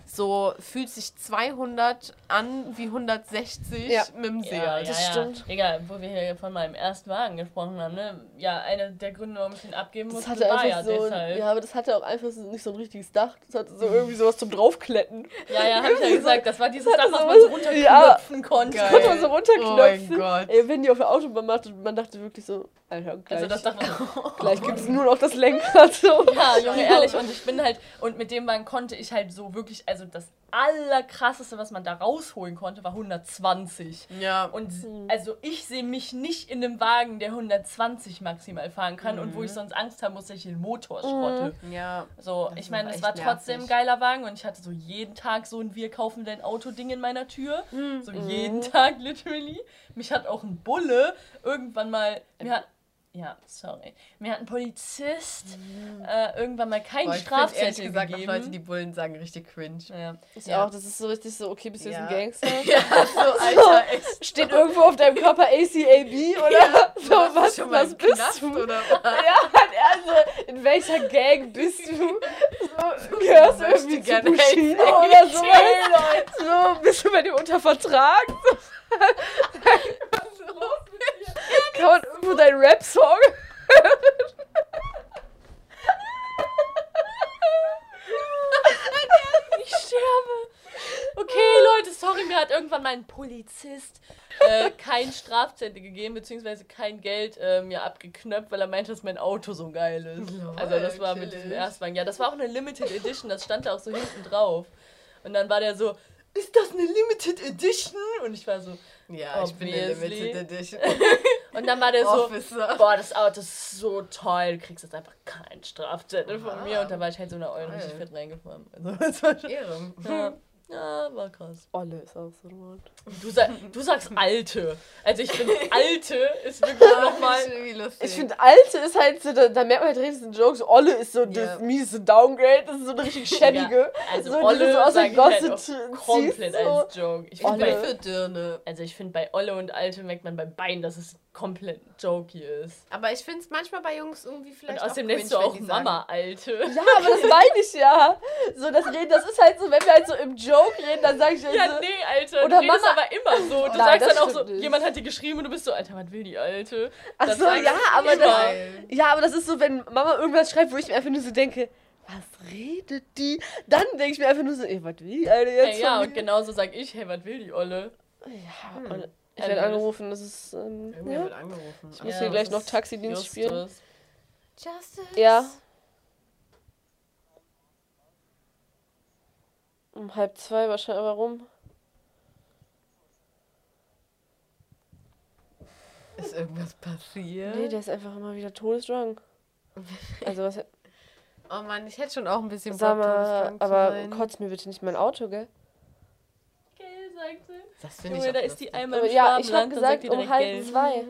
so fühlt sich 200 an wie 160 Ja. mit dem Seat. Ja, ja, das ja. stimmt. Egal, wo wir hier von meinem ersten Wagen gesprochen haben, ne? Ja, einer der Gründe, warum ich den abgeben Das musste, hatte war ja so, ein, deshalb. ja, aber das hatte auch einfach so, nicht so ein richtiges Dach. Das hatte so irgendwie sowas zum draufkletten. Ja, ja, hab ich ja [LAUGHS] gesagt. Das war dieses Das Dach, was man so runterknöpfen ja. konnte. Geil. Konnte man so runterknöpfen. Oh mein Gott. Ey, wenn die auf der Autobahn macht, man dachte wirklich so, Alter, gleich, Also das Dach war [LAUGHS] gleich gibt es nur noch das Lenkrad. So. Ja, Junge, [LAUGHS] ehrlich. Und ich bin halt, und mit dem Wagen konnte ich halt so wirklich, also das allerkrasseste, was man da rausholen konnte, war 120. Ja. Und also ich sehe mich nicht in einem Wagen, der 120 maximal fahren kann und wo ich sonst Angst haben muss, dass ich den Motor schrotte. ja. So, Das ich meine, es war trotzdem ein geiler Wagen und ich hatte so jeden Tag so ein Wir kaufen dein Auto-Ding in meiner Tür. Hm. So Mhm. jeden Tag, literally. Mich hat auch ein Bulle irgendwann mal. Mir hat, ja, sorry. Mir hat ein Polizist äh, irgendwann mal keinen Boah, ich find ehrlich Strafzettel gesagt, gegeben. Leute, die Bullen sagen, richtig cringe. ja. Ich Ja. auch, das ist so richtig so, okay, bist du jetzt ein Ja. Gangster? [LAUGHS] Ja, so, Alter, echt. [LAUGHS] Steht irgendwo auf deinem Körper ACAB oder [LAUGHS] so, Warst du was, schon mal was bist Knast, du? Oder was? Ja, also, in welcher Gang bist du? So, gehörst du irgendwie zu Bushido oder so? so? Bist du bei dem unter Vertrag? Kann man irgendwo deinen Rap-Song? Ich sterbe. Okay, Leute, sorry, mir hat irgendwann mal ein Polizist äh, kein Strafzettel gegeben, beziehungsweise kein Geld äh, mir abgeknöpft, weil er meinte, dass mein Auto so geil ist. Lol, also das war mit diesem. Erstwagen. Ja, das war auch eine Limited Edition, das stand da auch so hinten drauf. Und dann war der so, ist das eine Limited Edition? Und ich war so, Ja, ich bin eine Obviously. Limited Edition. [LAUGHS] und dann war der so, Officer. boah, das Auto ist so toll, du kriegst jetzt einfach keinen Strafzettel von mir. Und da war ich halt so eine Euro richtig fett reingefahren. Also [LAUGHS] das war schon, Ehre. ja, ja, war krass. Olle ist auch so ein Wort. Du, sag, du sagst alte. Also ich finde, alte ist wirklich nochmal. irgendwie lustig. Ich finde, Alte ist halt so, da, da merkt man halt richtig diesen Joke, so Olle ist so Ja. das miese Downgrade, das ist so eine richtig schäbige. Also so, Olle so aus der ich halt komplett so. als Joke. Ich ich find bin Olle. bei, für Dirne. also ich finde bei Olle und Alte merkt man bei beiden, dass es komplett jokey ist. Aber ich finde es manchmal bei Jungs irgendwie Und vielleicht außerdem auch nennst du auch Mama Alte. Ja, [LAUGHS] aber das meine ich ja. So, das Reden, das ist halt so, wenn wir halt so im Joke reden, dann sage ich halt Ja, so, nee, Alter. Oder du redest Mama- aber immer so. Du Nein, sagst dann auch so, nicht. jemand hat dir geschrieben und du bist so, Alter, was will die Alte? ach so, ja, aber immer. das, ja, aber das ist so, wenn Mama irgendwas schreibt, wo ich mir einfach nur so denke, was redet die? Dann denke ich mir einfach nur so, ey, was will die Alter jetzt Hey, ja, und genauso sag ich, hey, was will die Olle? Ja, und ich Also werde angerufen, das ist, ähm, ja. wird angerufen. Ich muss Ja, hier gleich noch Taxidienst spielen. Justus. Justice. Ja. Um halb zwei wahrscheinlich, warum? Ist irgendwas passiert? Nee, der ist einfach immer wieder todesdrang. [LAUGHS] Also was, oh Mann, ich hätte schon auch ein bisschen sag Bock, mal, aber kotzt mir bitte nicht mein Auto, gell? Gell, sagt sie. Das finde ich Junge, da ist die einmal im ja, ich habe gesagt um halb Geld. zwei.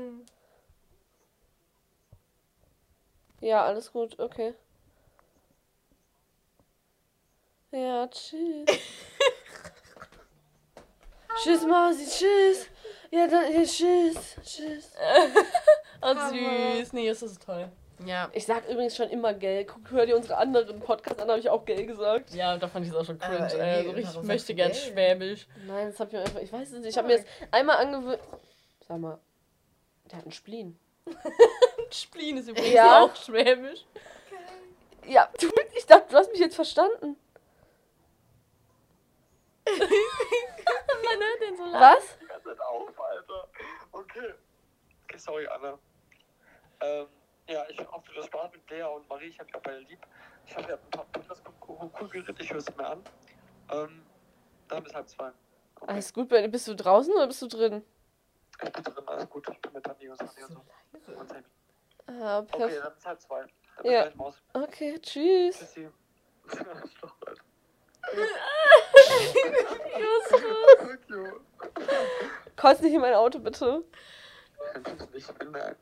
Ja, alles gut, okay. Ja, tschüss. [LAUGHS] tschüss, Mausi, tschüss. Ja, dann, ja, tschüss, tschüss. [LAUGHS] Oh, süß. Nee, das ist toll. Ja. Ich sag übrigens schon immer gell. Guck, hör dir unsere anderen Podcasts an, habe ich auch gell gesagt. Ja, und da fand ich es auch schon cringe. Aber Äh, irgendwie, so richtig warum möchte gern gell? schwäbisch. Nein, das hab ich mir einfach, ich weiß es nicht. Ich habe mir das einmal angewöhnt. Sag mal, der hat einen Spleen. [LAUGHS] Spleen ist übrigens Ja. auch schwäbisch. Ja, du, ich dachte, du hast mich jetzt verstanden. [LAUGHS] Man hört den so laut. Was? Zeit auf, Alter. Okay. Okay, sorry, Anna. Ähm, ja, ich hoffe, du das Spaß mit Lea und Marie. Ich habe ja beide lieb. Ich ihr habt ein paar Podcasts cool, geredet. Ich höre es mir an. Ähm, dann bis halb zwei. Okay. Alles gut. Bist du draußen oder bist du drin? Ich bin drin, alles gut. Ich bin mit Tani und Sani und so. Und Sammy. Ah, Okay, dann bis halb zwei. Dann bin Ja. ich gleich Maus. Okay, tschüss. Tschüssi. [LAUGHS] Justus. Kotz nicht in mein Auto, bitte. Ich bin der Ah,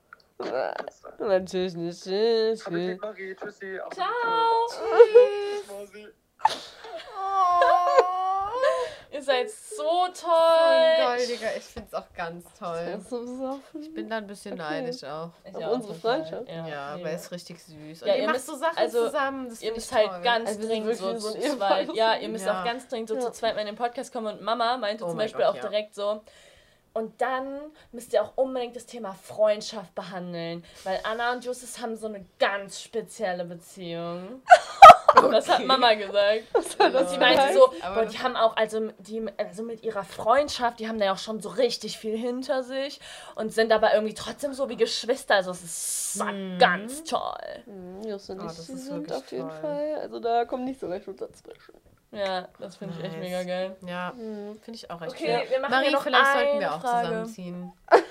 Natürlich nicht. Tschüss. Marie. Tschüssi. Auf Ciao. Tschüss, Mausi. Ihr seid so So ein toll. Goldiger, ich find's auch ganz toll. so. Ich bin da ein bisschen Okay. neidisch auch. Ich auch unsere. Freundschaft? Ja, mega. weil es richtig süß. Und Ja, ihr, ihr macht müsst- so Sachen also, zusammen. Das Ihr müsst halt toll. ganz Also dringend so so zu zweit. Ja, ihr müsst Ja. auch ganz dringend so Ja. zu zweit mal in den Podcast kommen. Und Mama meinte Oh zum mein Beispiel Gott, auch ja. direkt so. Und dann müsst ihr auch unbedingt das Thema Freundschaft behandeln. Weil Anna und Justus haben so eine ganz spezielle Beziehung. [LAUGHS] [LAUGHS] Das hat Mama gesagt. das Sie meinte so, Aber boah, das- die haben auch, also, die, also mit ihrer Freundschaft, die haben da ja auch schon so richtig viel hinter sich und sind aber irgendwie trotzdem so wie Geschwister. Also es ist Mhm. ganz toll. Mhm, Just und Oh, ich, das ist sind auf jeden toll. Fall. Also da kommt nicht so recht was dazwischen. Ja, das finde ich echt Nice. mega geil. Ja, Mhm. finde ich auch recht Okay, schön. wir machen Marie, vielleicht sollten eine wir auch Frage. zusammenziehen. [LAUGHS]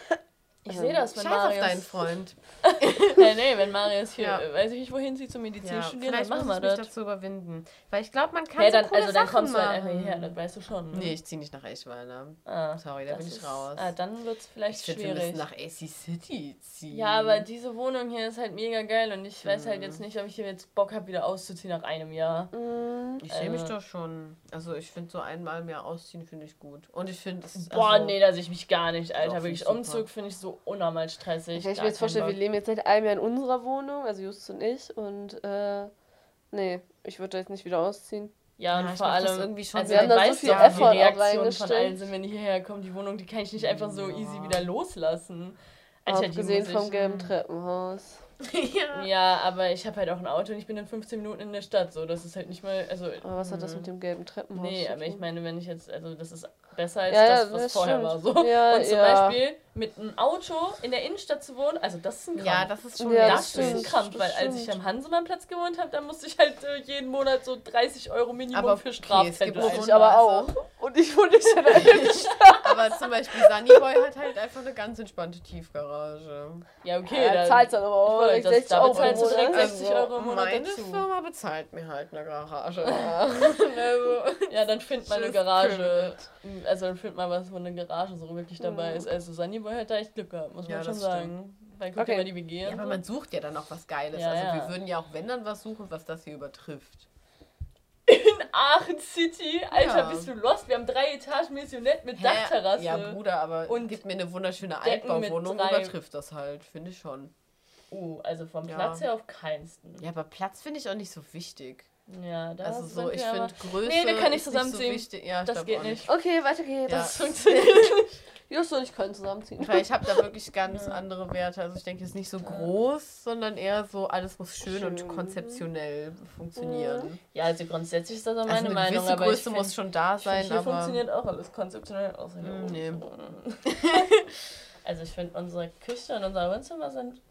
Ich sehe das, wenn Scheiß auf deinen Marius... Freund. [LAUGHS] nee, nee, wenn Marius hier, Ja. weiß ich nicht, wohin sie zum Medizin Ja, studieren, dann machen wir ich das. dazu überwinden. Weil ich glaube, man kann Ja, so dann, coole also dann Sachen kommst du halt hierher, das weißt du schon. Ne? Nee, ich ziehe nicht nach Eschweiler. ah, Sorry, da bin ich ist- raus. Ah, dann wird es Ich vielleicht wir schwierig. müssen nach AC City ziehen. Ja, aber diese Wohnung hier ist halt mega geil und ich weiß halt Mhm. jetzt nicht, ob ich hier jetzt Bock habe, wieder auszuziehen nach einem Jahr. Mhm. Ich sehe mich Also- doch schon. Also ich finde so einmal im Jahr ausziehen finde ich gut. Und ich finde es. Boah, also, nee, da sehe ich mich gar nicht, Alter. Wirklich, ich Umzug finde ich so unnormal stressig. Ich kann mir jetzt vorstellen, wir leben jetzt seit einem Jahr in unserer Wohnung, also Just und ich. Und äh, nee, ich würde da jetzt nicht wieder ausziehen. Ja, und Ja, ich vor allem, irgendwie schon also Wir haben ich da so weiß viel doch, Effort die auch Reaktion von allen sind, wenn die hierher kommen, die Wohnung, die kann ich nicht einfach so Ja. easy wieder loslassen. Alter, die Abgesehen ich- vom gelben Treppenhaus. [LAUGHS] ja. Ja, aber ich habe halt auch ein Auto und ich bin in 15 Minuten in der Stadt, so, das ist halt nicht mal, also, Aber was hat das mit dem gelben Treppenhaus nee, zu aber ich meine, wenn ich jetzt, also das ist besser als Ja, ja, das, was das vorher stimmt. war, so. Ja, und zum ja. Beispiel mit einem Auto in der Innenstadt zu wohnen, also das ist ein Krampf. ja, das ist schon Ja, das, das ist ein Krampf, das weil als ich am Hansemannplatz gewohnt habe, dann musste ich halt äh, jeden Monat so 30 Euro Minimum Aber für okay, Strafzettel schon- ich aber also- auch. Und ich wohne nicht in der [LAUGHS] Aber zum Beispiel Sunnyboy hat halt einfach eine ganz entspannte Tiefgarage. Ja, okay, Ja, dann zahlt dann aber auch das- 60 da Euro bezahlst du direkt Monat. 60 Euro im Monat meine dazu. Firma bezahlt mir halt eine Garage. [LAUGHS] also, Ja, dann find mal eine Garage. Also dann find mal was, wo eine Garage so wirklich dabei Mhm. ist. Also Sunnyboy hat da echt Glück gehabt, muss Ja, man schon das sagen. Weil guck Okay. mal die WG ja, aber man sucht ja dann auch was Geiles. Ja, also ja. wir würden ja auch, wenn dann was suchen, was das hier übertrifft. in Aachen City. Alter, bist du lost? Wir haben drei Etagen Missionett mit Hä? Dachterrasse. Ja, Bruder, aber Und gib mir eine wunderschöne Altbauwohnung, übertrifft das halt, finde ich schon. Oh, also vom. Platz her auf keinsten. Ja, aber Platz finde ich auch nicht so wichtig. Ja, da also so, ich finde Größe Nee, wir können nicht ist so zusammenziehen. wichtig. Ja, ich Das geht nicht. Okay, weiter geht's. Ja. Das funktioniert nicht. [LAUGHS] Just und ich können zusammenziehen. Weil ich habe da wirklich ganz andere Werte. Also ich denke, es ist nicht so groß, sondern eher so, alles muss schön, und Schön. konzeptionell funktionieren. Ja, also grundsätzlich ist das auch Also meine eine Meinung, aber Größe find, muss schon da ich find, sein, hier aber funktioniert auch alles konzeptionell außer hier Mm, oben. nee. [LAUGHS] Also ich finde unsere Küche und unser Wohnzimmer sind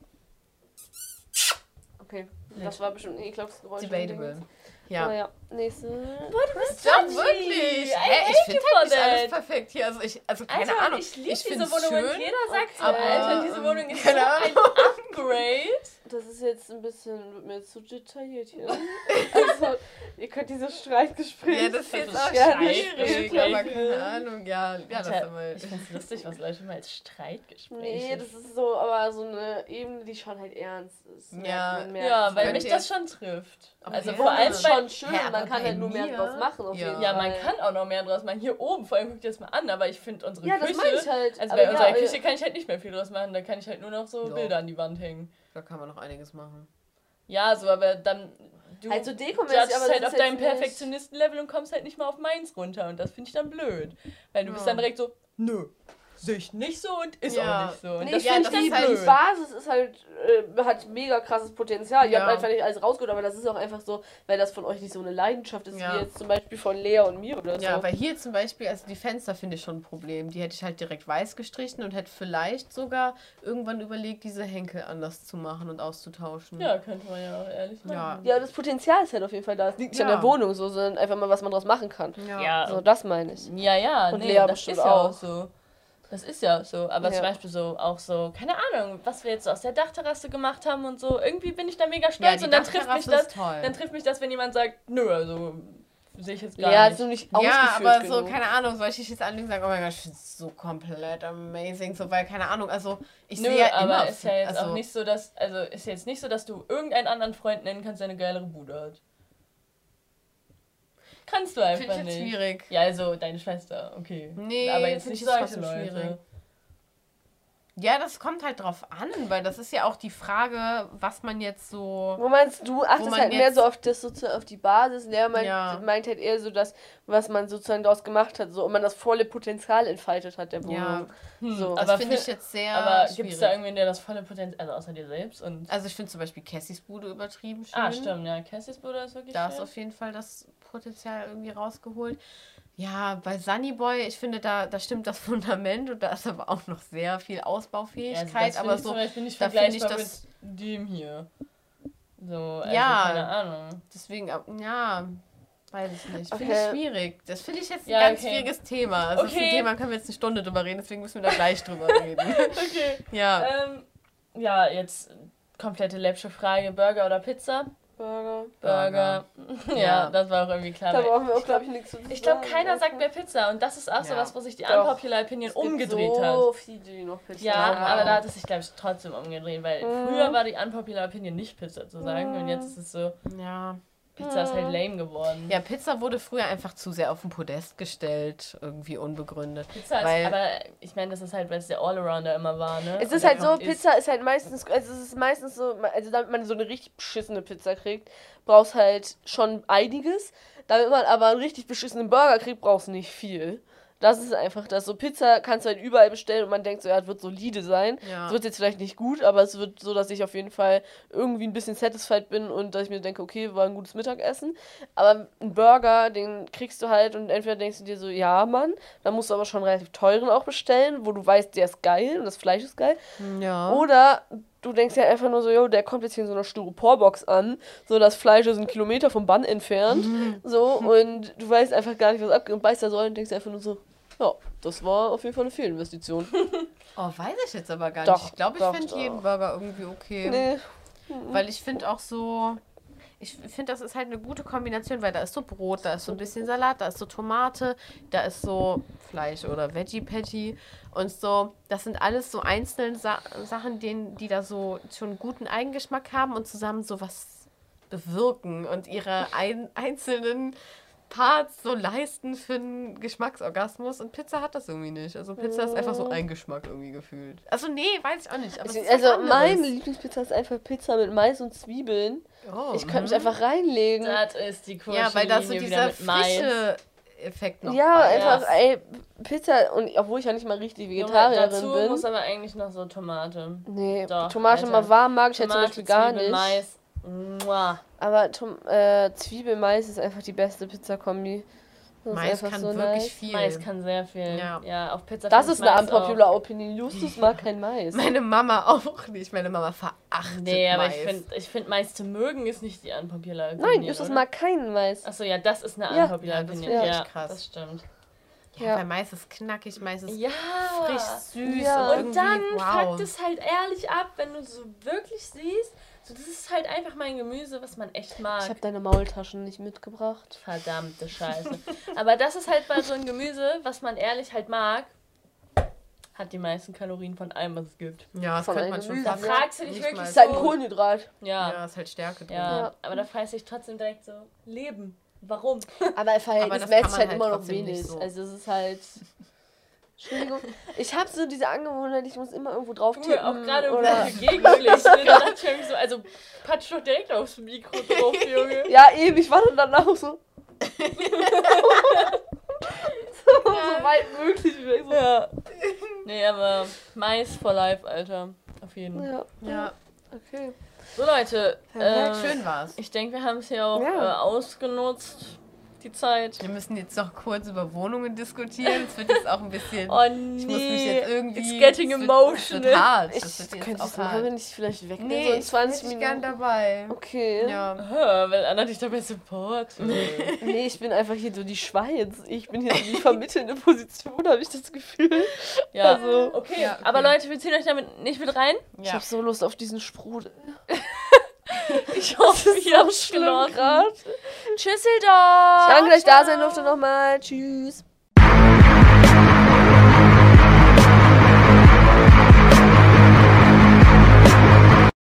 Okay, das war bestimmt ein ekelhaftes Geräusch. debatable. Ja. Ja. ja, nächste. Ja, wirklich. I Hä, hate ich finde halt nicht alles perfekt hier. Also, ich, also keine Alter, Ahnung. ich liebe diese Wohnung und schön, jeder sagt so, aber, Alter, diese ähm, Wohnung ist so ein Upgrade. Das ist jetzt ein bisschen, wird mir zu detailliert hier. also, ihr könnt dieses Streitgespräch. Ja, das ist jetzt auch Ja, schwierig, aber keine Ahnung. Ja, ja das Alter, haben wir. ich finde es lustig, was Leute mal als Streitgespräch Nee, das ist so, aber so eine Ebene, die schon halt ernst ist. Ja. Ja, weil mich das schon trifft. Okay. Also Ja, vor allem ist bei, schon schön, Hä, man kann halt nur mehr mir- draus machen. Auf Ja. jeden Ja, man kann auch noch mehr draus machen. Hier oben, vor allem guck dir das mal an, aber ich finde unsere Ja, das Küche. halt. Also bei unserer ja, Küche kann ich halt nicht mehr viel draus machen. Da kann ich halt nur noch so Ja. Bilder an die Wand hängen. Da kann man noch einiges machen. Ja, so, aber dann. Du Also dekomäßig, judgst aber halt ist auf deinem Perfektionisten-Level und kommst halt nicht mal auf meins runter. Und das finde ich dann blöd. Weil du bist Ja. dann direkt so, nö, sehe ich nicht so und ist Ja. auch nicht so. Und Nee, das ich ja, finde finde, ich das ist halt die. Basis ist halt, äh, hat mega krasses Potenzial. Ihr Ja. habt einfach nicht alles rausgeholt, aber das ist auch einfach so, weil das von euch nicht so eine Leidenschaft ist, Ja. wie jetzt zum Beispiel von Lea und mir oder so. Ja, weil hier zum Beispiel, also die Fenster finde ich schon ein Problem. Die hätte ich halt direkt weiß gestrichen und hätte vielleicht sogar irgendwann überlegt, diese Henkel anders zu machen und auszutauschen. Ja, könnte man ja auch ehrlich Ja. machen. ja, das Potenzial ist halt auf jeden Fall da. Es liegt nicht an Ja. der Wohnung so, sondern einfach mal, was man draus machen kann. Ja, So, das meine ich. Ja, ja, Und nee, Lea das bestimmt ist ja auch auch. so. Das ist ja so. Aber Ja. zum Beispiel so, auch so, keine Ahnung, was wir jetzt so aus der Dachterrasse gemacht haben und so. Irgendwie bin ich da mega stolz die und dann trifft mich das. toll. Dann trifft mich das, wenn jemand sagt, nö, also sehe ich jetzt gar hat nicht. so nicht Ja, aber so, genug. keine Ahnung, soll ich dich jetzt anlegen und sagen, oh mein Gott, ich finde es so komplett amazing, so, weil, keine Ahnung, also, ich sehe ja aber immer, ist ja jetzt also, auch nicht so, dass, also ist jetzt nicht so, dass du irgendeinen anderen Freund nennen kannst, der eine geilere Bude hat. Kannst du einfach ich jetzt nicht. schwierig. Ja, also deine Schwester, okay. Nee, aber jetzt find nicht ich solche trotzdem Leute. schwierig. Ja, das kommt halt drauf an, weil das ist ja auch die Frage, was man jetzt so. Wo meinst du, achtest man halt mehr so auf das sozusagen auf die Basis. Lea meint, Ja. meint halt eher so das, was man sozusagen daraus gemacht hat, so ob man das volle Potenzial entfaltet hat der Wohnung. Ja, So. das aber finde fi- ich jetzt sehr. Aber gibt es da irgendwen, der das volle Potenzial, also außer dir selbst? Und Also ich finde zum Beispiel Cassys Bude übertrieben schön. ah, stimmt, ja. Cassys Bruder ist wirklich Da ist auf jeden Fall das Potenzial irgendwie rausgeholt. Ja, bei Sunnyboy, ich finde, da, da stimmt das [LAUGHS] Fundament und da ist aber auch noch sehr viel Ja, also Ausbaufähigkeit. das aber finde ich so, zum Beispiel nicht da finde ich das- mit dem hier. So, also Ja. keine Ahnung. deswegen, ab- ja, weiß ich nicht. Finde Okay. ich schwierig. Das finde ich jetzt ein Ja, ganz okay. schwieriges Thema. Also Das ist Okay. ein Thema, können wir jetzt eine Stunde drüber reden, deswegen müssen wir da gleich drüber [LAUGHS] reden. Okay. ja. Ähm, ja, jetzt komplette läppsche Frage: Burger oder Pizza? Burger. Burger. [LAUGHS] ja, Ja. das war auch irgendwie klar. Da brauchen wir auch, glaube ich, nichts zu sagen. Ich glaube, keiner sagt mehr Pizza und das ist auch so Ja. was, wo sich die Doch. Unpopular Opinion Es gibt umgedreht so hat. viele, die noch Pizza Ja, haben. aber da hat es sich, glaube ich, trotzdem umgedreht, weil Mhm. früher war die Unpopular Opinion nicht Pizza zu sagen und jetzt ist es so, ja. Pizza ist halt lame geworden. Ja, Pizza wurde früher einfach zu sehr auf den Podest gestellt, irgendwie unbegründet. Pizza ist, weil- aber ich meine, das ist halt, weil es der Allrounder immer war, ne? Es Und ist halt so, Pizza ist halt meistens, also es ist meistens so, also damit man so eine richtig beschissene Pizza kriegt, brauchst halt schon einiges. Damit man aber einen richtig beschissenen Burger kriegt, brauchst du nicht viel. Das ist einfach das. So Pizza kannst du halt überall bestellen und man denkt so, ja, es wird solide sein. Ja. Es wird jetzt vielleicht nicht gut, aber es wird so, dass ich auf jeden Fall irgendwie ein bisschen satisfied bin und dass ich mir denke, okay, war ein gutes Mittagessen. Aber ein Burger, den kriegst du halt und entweder denkst du dir so, ja, Mann, dann musst du aber schon relativ teuren auch bestellen, wo du weißt, der ist geil und das Fleisch ist geil. Ja. Oder du denkst ja einfach nur so, jo, der kommt jetzt hier in so einer Styroporbox an, so das Fleisch ist ein Kilometer vom Bann entfernt, [LAUGHS] so und du weißt einfach gar nicht, was abgeht und beißt da so und denkst einfach nur so, ja, das war auf jeden Fall eine Fehlinvestition. [LAUGHS] Oh, weiß ich jetzt aber gar Doch, nicht. Ich glaube, ich doch, finde doch. jeden Burger irgendwie okay. nee. Weil ich finde auch so. Ich finde, das ist halt eine gute Kombination, weil da ist so Brot, da ist so ein bisschen Salat, da ist so Tomate, da ist so Fleisch oder Veggie Patty und so. Das sind alles so einzelne Sa Sachen, denen, die da so schon einen guten Eigengeschmack haben und zusammen so was bewirken und ihre ein einzelnen Parts so leisten für einen Geschmacksorgasmus. Und Pizza hat das irgendwie nicht. Also Pizza ist einfach so ein Geschmack irgendwie gefühlt. Also nee, weiß ich auch nicht. Was Also meine Lieblingspizza ist einfach Pizza mit Mais und Zwiebeln. Oh, Ich könnte mich mhm. einfach reinlegen. Das ist die coolste Ja, weil da so dieser frische Effekt noch ja, bei einfach, ey, Pizza, und obwohl ich ja nicht mal richtig Junge, Vegetarierin dazu bin. muss aber eigentlich noch so Tomate. Nee, Doch, Tomate Alter. mal warm mag ich halt zum Tomate, Beispiel gar Zwiebel, nicht. Mais. Mua. Aber Tom, äh, Zwiebel-Mais ist einfach die beste Pizza-Kombi. Das Mais kann so wirklich nice. viel. Mais kann sehr viel. Ja. Ja, auf Pizza Das ist ich eine Mais auch- unpopular Opinion. Justus mag kein Mais. Meine Mama auch nicht. Meine Mama verachtet Nee, aber Mais. ich finde, ich find, Mais zu mögen ist nicht die unpopular Nein, Opinion, Justus oder? mag keinen Mais. Achso, ja, das ist eine Ja. unpopular Ja, das Opinion. Ja, krass. das stimmt. ja, Ja. weil Mais ist knackig, Mais ist Ja. frisch, süß Ja. und, Und dann wow. fuckt es halt ehrlich ab, wenn du so wirklich siehst, so das ist halt einfach mein Gemüse, was man echt mag. Ich habe deine Maultaschen nicht mitgebracht. Verdammte Scheiße. Aber das ist halt mal so ein Gemüse, was man ehrlich halt mag, hat die meisten Kalorien von allem, was es gibt. ja, das Von könnte man schon fast Da fragst du dich nicht wirklich mal- Das ist halt ein Kohlenhydrat. Ja, Ja, ist halt Stärke drin. ja. Ja. Aber da fragst du dich trotzdem direkt so, Leben. Warum? Aber Aber im Verhältnis das kann matcht man halt halt immer noch wenig. so. Also es ist halt... Entschuldigung. Ich habe so diese Angewohnheit, ich muss immer irgendwo drauf tippen. Junge, auch gerade oder... gegenschlägst. Ne? Da dachte ich irgendwie so, also patsch doch direkt aufs Mikro drauf, Junge. Ja, eben, ich war dann danach so... [LAUGHS] so, so weit möglich. So. Ja. Nee, aber Mais for life, Alter. Auf jeden Fall. Ja, Ja, okay. So, Leute. ja Äh, schön war's. Ich denke, wir haben es hier auch Ja. äh, ausgenutzt, die Zeit. Wir müssen jetzt noch kurz über Wohnungen diskutieren. Es wird jetzt auch ein bisschen. [LAUGHS] Oh ich muss mich nee, jetzt irgendwie. it's getting es wird- emotional. Es wird hart. Ich Das wird jetzt könnte auch es machen, wenn hart. ich vielleicht weg bin, Nee, so in ich 20 hätte ich gern Minuten. dabei. Okay. Ja. Ah, weil Anna dich dabei supportet. [LAUGHS] Nee, ich bin einfach hier so die Schweiz. Ich bin hier so die vermittelnde Position, habe ich das Gefühl. ja, Also, okay. Ja, okay. Aber Leute, wir ziehen euch damit nicht mit rein. Ich Ja. habe so Lust auf diesen Sprudel. [LAUGHS] [LAUGHS] Ich [LAUGHS] hoffe, Das ist ihr so habt schlimm. Tschüsseldorf. Danke, dass ich da sein durfte nochmal. Tschüss.